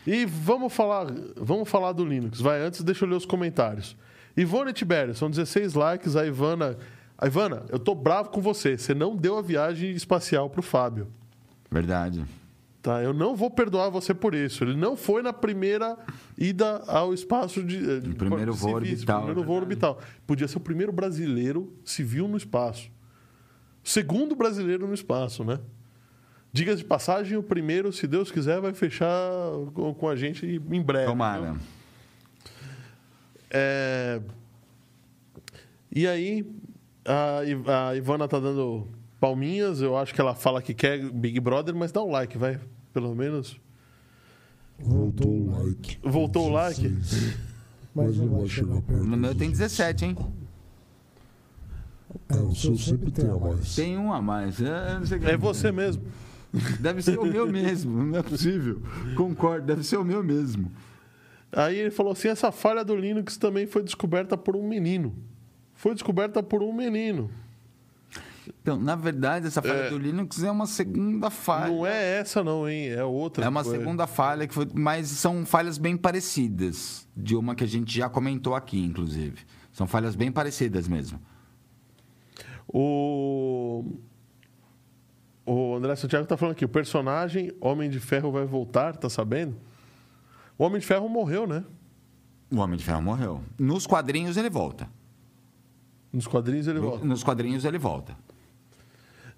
E vamos falar, vamos falar do Linux. Vai, antes deixa eu ler os comentários. Ivone Tibério, são 16 likes. A Ivana A Ivana, eu tô bravo com você. Você não deu a viagem espacial pro Fábio. Verdade. Tá? Eu não vou perdoar você por isso. Ele não foi na primeira ida ao espaço de. No primeiro voo orbital. Primeiro voo orbital. Podia ser o primeiro brasileiro civil no espaço. Segundo brasileiro no espaço, né? Diga de passagem, o primeiro, se Deus quiser, vai fechar com a gente em breve. Tomara. É... E aí, a, Ivana tá dando palminhas. Eu acho que ela fala que quer Big Brother, mas dá um like, vai. Pelo menos. Voltou o like. Voltou o like? Mas não vai chegar perto. No meu tem 17, hein? É, o seu sempre tem a mais. Tem um a mais. É, não sei o que- É você mesmo. Deve ser o meu mesmo, não é possível. Concordo, deve ser o meu mesmo. Aí ele falou assim: essa falha do Linux também foi descoberta por um menino. Foi descoberta por um menino. Então, na verdade, essa falha É. do Linux é uma segunda falha. Não é essa, não, hein? É outra. É uma Foi- segunda falha, que foi, mas são falhas bem parecidas. De uma que a gente já comentou aqui, inclusive. São falhas bem parecidas mesmo. O. O André Santiago tá falando aqui: o personagem Homem de Ferro vai voltar, tá sabendo? O Homem de Ferro morreu, né? O Homem de Ferro morreu. Nos quadrinhos ele volta. Nos quadrinhos ele volta. Nos quadrinhos ele volta.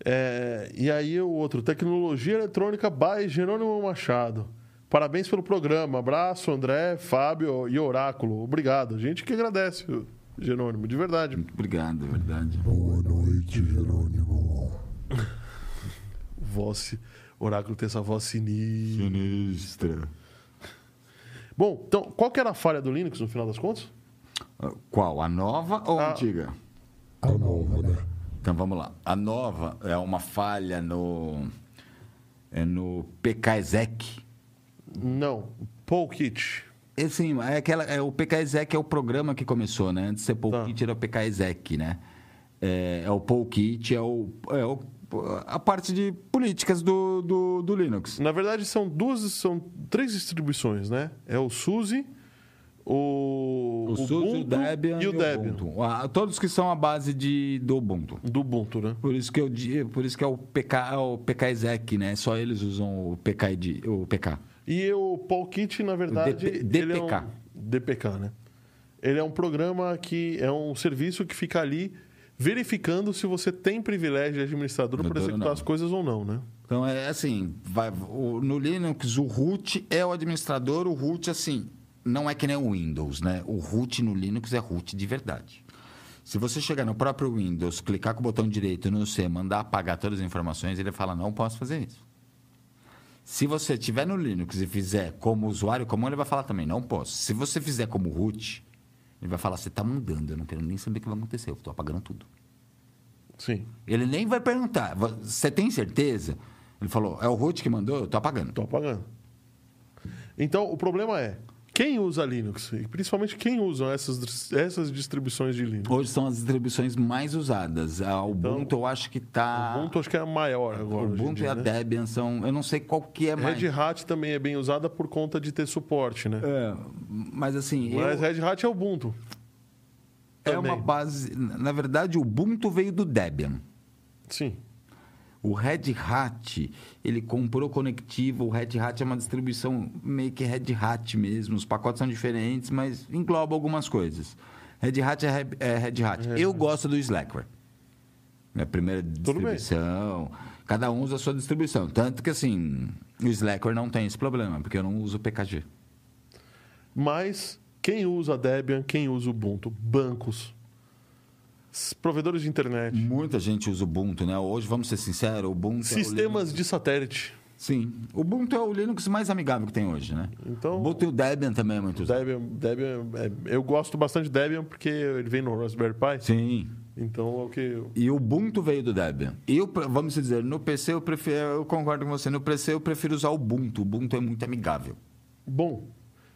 É, e aí o outro, Tecnologia Eletrônica by Jerônimo Machado. Parabéns pelo programa. Abraço, André, Fábio e Oráculo. Obrigado. A gente que agradece, Jerônimo, de verdade. Muito obrigado, é verdade. Boa noite, Jerônimo. [LAUGHS] Voz, Oráculo tem essa voz sinistra. Sinistra. Bom, então, qual que era a falha do Linux no final das contas? Qual? A nova ou a antiga? A nova, né? Então vamos lá. A nova é uma falha no. É no PKExec. Não, Paul Kit. É, sim, é aquela, é, o PKExec é o programa que começou, né? Antes de ser Tá. PolKit era o PKExec, né? É, é o PolKit, é, o, é o, a parte de políticas do, do, do Linux. Na verdade, são duas, são três distribuições, né? É o SUSE, o, O, SUSE, o Ubuntu Debian e o Debian. Ubuntu. Ah, todos que são a base de, do Ubuntu. Do Ubuntu, né? Por isso que eu por isso que é o PK, é o PKExec, né? Só eles usam o PK, o PK. E o Paul Kit, na verdade, DP- ele é DPK. um DPK, né? Ele é um programa que é um serviço que fica ali verificando se você tem privilégio de administrador para executar não. as coisas ou não, né? Então é assim, vai- o- no Linux o root é o administrador, o root assim, não é que nem o Windows, né? O root no Linux é root de verdade. Se você chegar no próprio Windows, clicar com o botão direito no C, mandar apagar todas as informações, ele fala não posso fazer isso. Se você estiver no Linux e fizer como usuário comum, ele vai falar também não posso. Se você fizer como root, ele vai falar você está mudando, eu não quero nem saber o que vai acontecer, eu estou apagando tudo. Sim. Ele nem vai perguntar. Você tem certeza? Ele falou, é o root que mandou? Eu tô apagando. Estou apagando. Então, o problema é, quem usa Linux? E principalmente quem usa essas, essas distribuições de Linux? Hoje são as distribuições mais usadas. A Ubuntu eu acho que tá... O Ubuntu acho que é a maior agora. Ubuntu dia, e a né? Debian são... Eu não sei qual que é mais... Red Hat também é bem usada por conta de ter suporte, né? É, mas assim... eu- Mas Red Hat é Ubuntu. é também. uma base... Na verdade, o Ubuntu veio do Debian. Sim. O Red Hat, ele comprou conectivo. O Red Hat é uma distribuição meio que Red Hat mesmo. Os pacotes são diferentes, mas engloba algumas coisas. Red Hat é, é Red Hat. Eu gosto do Slackware. É a primeira distribuição. Cada um usa a sua distribuição. Tanto que, assim, o Slackware não tem esse problema, porque eu não uso PKG. Mas quem usa Debian, quem usa Ubuntu? Bancos, provedores de internet, Muita gente usa Ubuntu, né? Hoje, vamos ser sinceros, o Ubuntu é o sistemas de satélite. Sim. O Ubuntu é o Linux mais amigável que tem hoje, né? Então- O Ubuntu e o Debian também é muito usado. Debian, Debian é- eu gosto bastante de Debian porque ele vem no Raspberry Pi. Sim. Então é o que E o Ubuntu veio do Debian. Eu, vamos dizer, no PC eu prefiro, eu concordo com você, no PC eu prefiro usar o Ubuntu. O Ubuntu é muito amigável. Bom,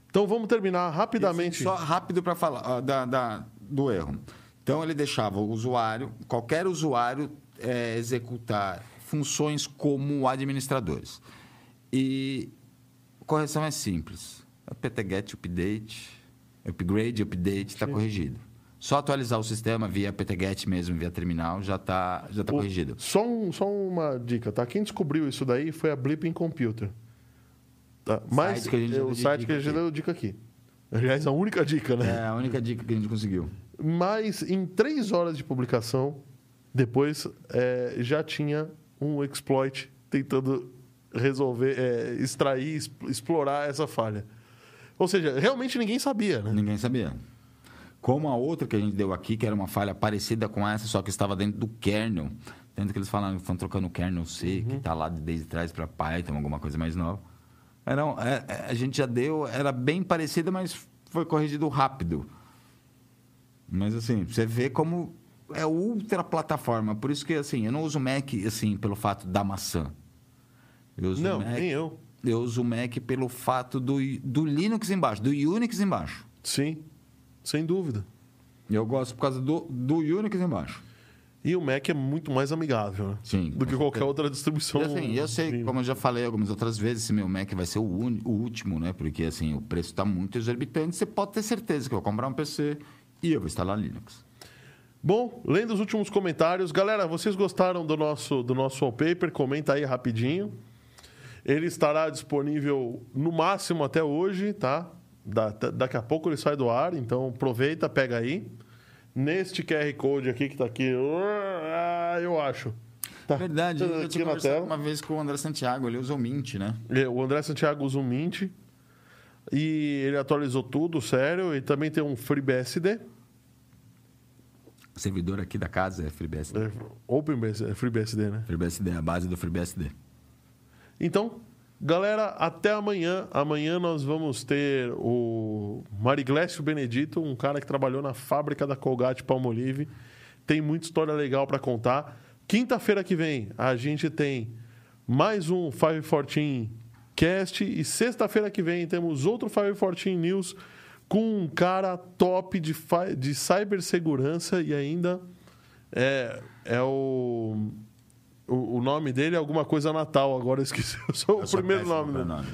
então vamos terminar rapidamente. Só rápido para falar da, da- do erro. Então ele deixava o usuário, qualquer usuário, é, executar funções como administradores. E a correção é simples. apt-get update, upgrade, update está corrigido. Só atualizar o sistema via PTGET mesmo, via terminal, já está já tá O- corrigido. Só, um- só uma dica, tá? Quem descobriu isso daí foi a Blipping Computer. Tá? Mas Site é o site que a gente aqui. deu dica aqui. Aliás, a única dica, né? É a única dica que a gente conseguiu. Mas em três horas de publicação, depois é, já tinha um exploit tentando resolver, é, extrair, explorar essa falha. Ou seja, realmente ninguém sabia, né? Ninguém sabia. Como a outra que a gente deu aqui, que era uma falha parecida com essa, só que estava dentro do kernel. Tanto que eles falaram que estão trocando o kernel C, que está lá de- desde trás para Python, alguma coisa mais nova. Era, é- é- a gente já deu, era bem parecida, mas foi corrigido rápido. Mas assim, você vê como é ultra plataforma. Por isso que assim, eu não uso Mac assim pelo fato da maçã. Eu uso Não, Mac, nem eu. eu uso o Mac pelo fato do, do Linux embaixo, do Unix embaixo. Sim, sem dúvida. Eu gosto por causa do, do Unix embaixo. E o Mac é muito mais amigável, né? Sim, Do que qualquer outra distribuição. E assim, eu sei, como eu já falei algumas outras vezes, esse meu Mac vai ser o, uni- o último, né? Porque assim, o preço está muito exorbitante. Você pode ter certeza que eu vou comprar um PC e eu vou instalar Linux. Bom, lendo os últimos comentários. Galera, vocês gostaram do nosso, do nosso wallpaper? Comenta aí rapidinho. Ele estará disponível no máximo até hoje, tá? Da- da- daqui a pouco ele sai do ar, então aproveita, pega aí. Neste QR Code aqui que tá aqui, ah, eu acho. Tá Verdade, eu tinha conversado uma vez com o André Santiago, ele usou Mint, né? É, O André Santiago usa um Mint e ele atualizou tudo, sério. E também tem um FreeBSD, servidor aqui da casa é FreeBSD. é, OpenBSD, é FreeBSD, né? FreeBSD, a base do FreeBSD. Então, galera, até amanhã. Amanhã nós vamos ter o Mariglécio Benedito, um cara que trabalhou na fábrica da Colgate Palmolive. Tem muita história legal para contar. Quinta-feira que vem a gente tem mais um 514 Cast e sexta-feira que vem temos outro 514 News com um cara top de, de cibersegurança e ainda é, é o, o o nome dele é alguma coisa Natal, agora eu esqueci o seu- o Eu sou primeiro nome. Né? nome.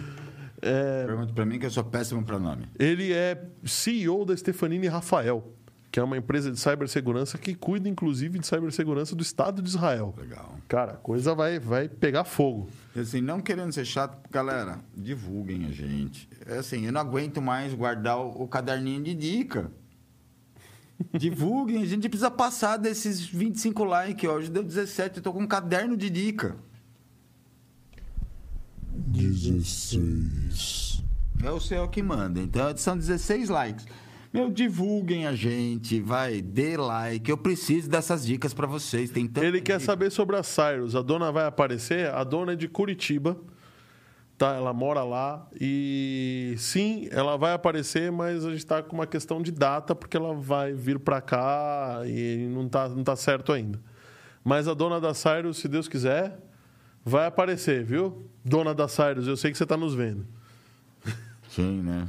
É, Pergunta pra mim que eu sou péssimo para nome. ele é CEO da Stefanini Rafael, que é uma empresa de cibersegurança que cuida, inclusive, de cibersegurança do Estado de Israel. Legal. Cara, a coisa vai, vai pegar fogo. E assim, não querendo ser chato, galera, divulguem a gente. É assim, eu não aguento mais guardar o, o caderninho de dica. Divulguem, a gente precisa passar desses 25 likes. Hoje deu 17, eu tô com um caderno de dica. 16. É o céu que manda. Então são 16 likes. Meu, divulguem a gente, vai, dê like. Eu preciso dessas dicas pra vocês. Tem tanta Ele quer saber sobre a Cyrus. A dona vai aparecer? A dona é de Curitiba. Tá, ela mora lá e sim, ela vai aparecer, mas a gente está com uma questão de data porque ela vai vir para cá e não tá, não tá certo ainda. Mas a dona da Cyrus, se Deus quiser, vai aparecer, viu? Dona da Cyrus, eu sei que você está nos vendo. Sim, né?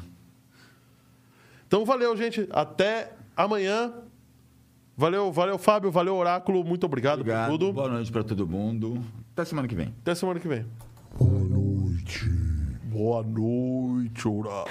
Então valeu, gente. Até amanhã. Valeu, valeu, Fábio. Valeu, Oráculo. Muito obrigado, Obrigado. por tudo. Boa noite pra todo mundo. Até semana que vem. Até semana que vem. Boa noite. Boa noite, Oráculo.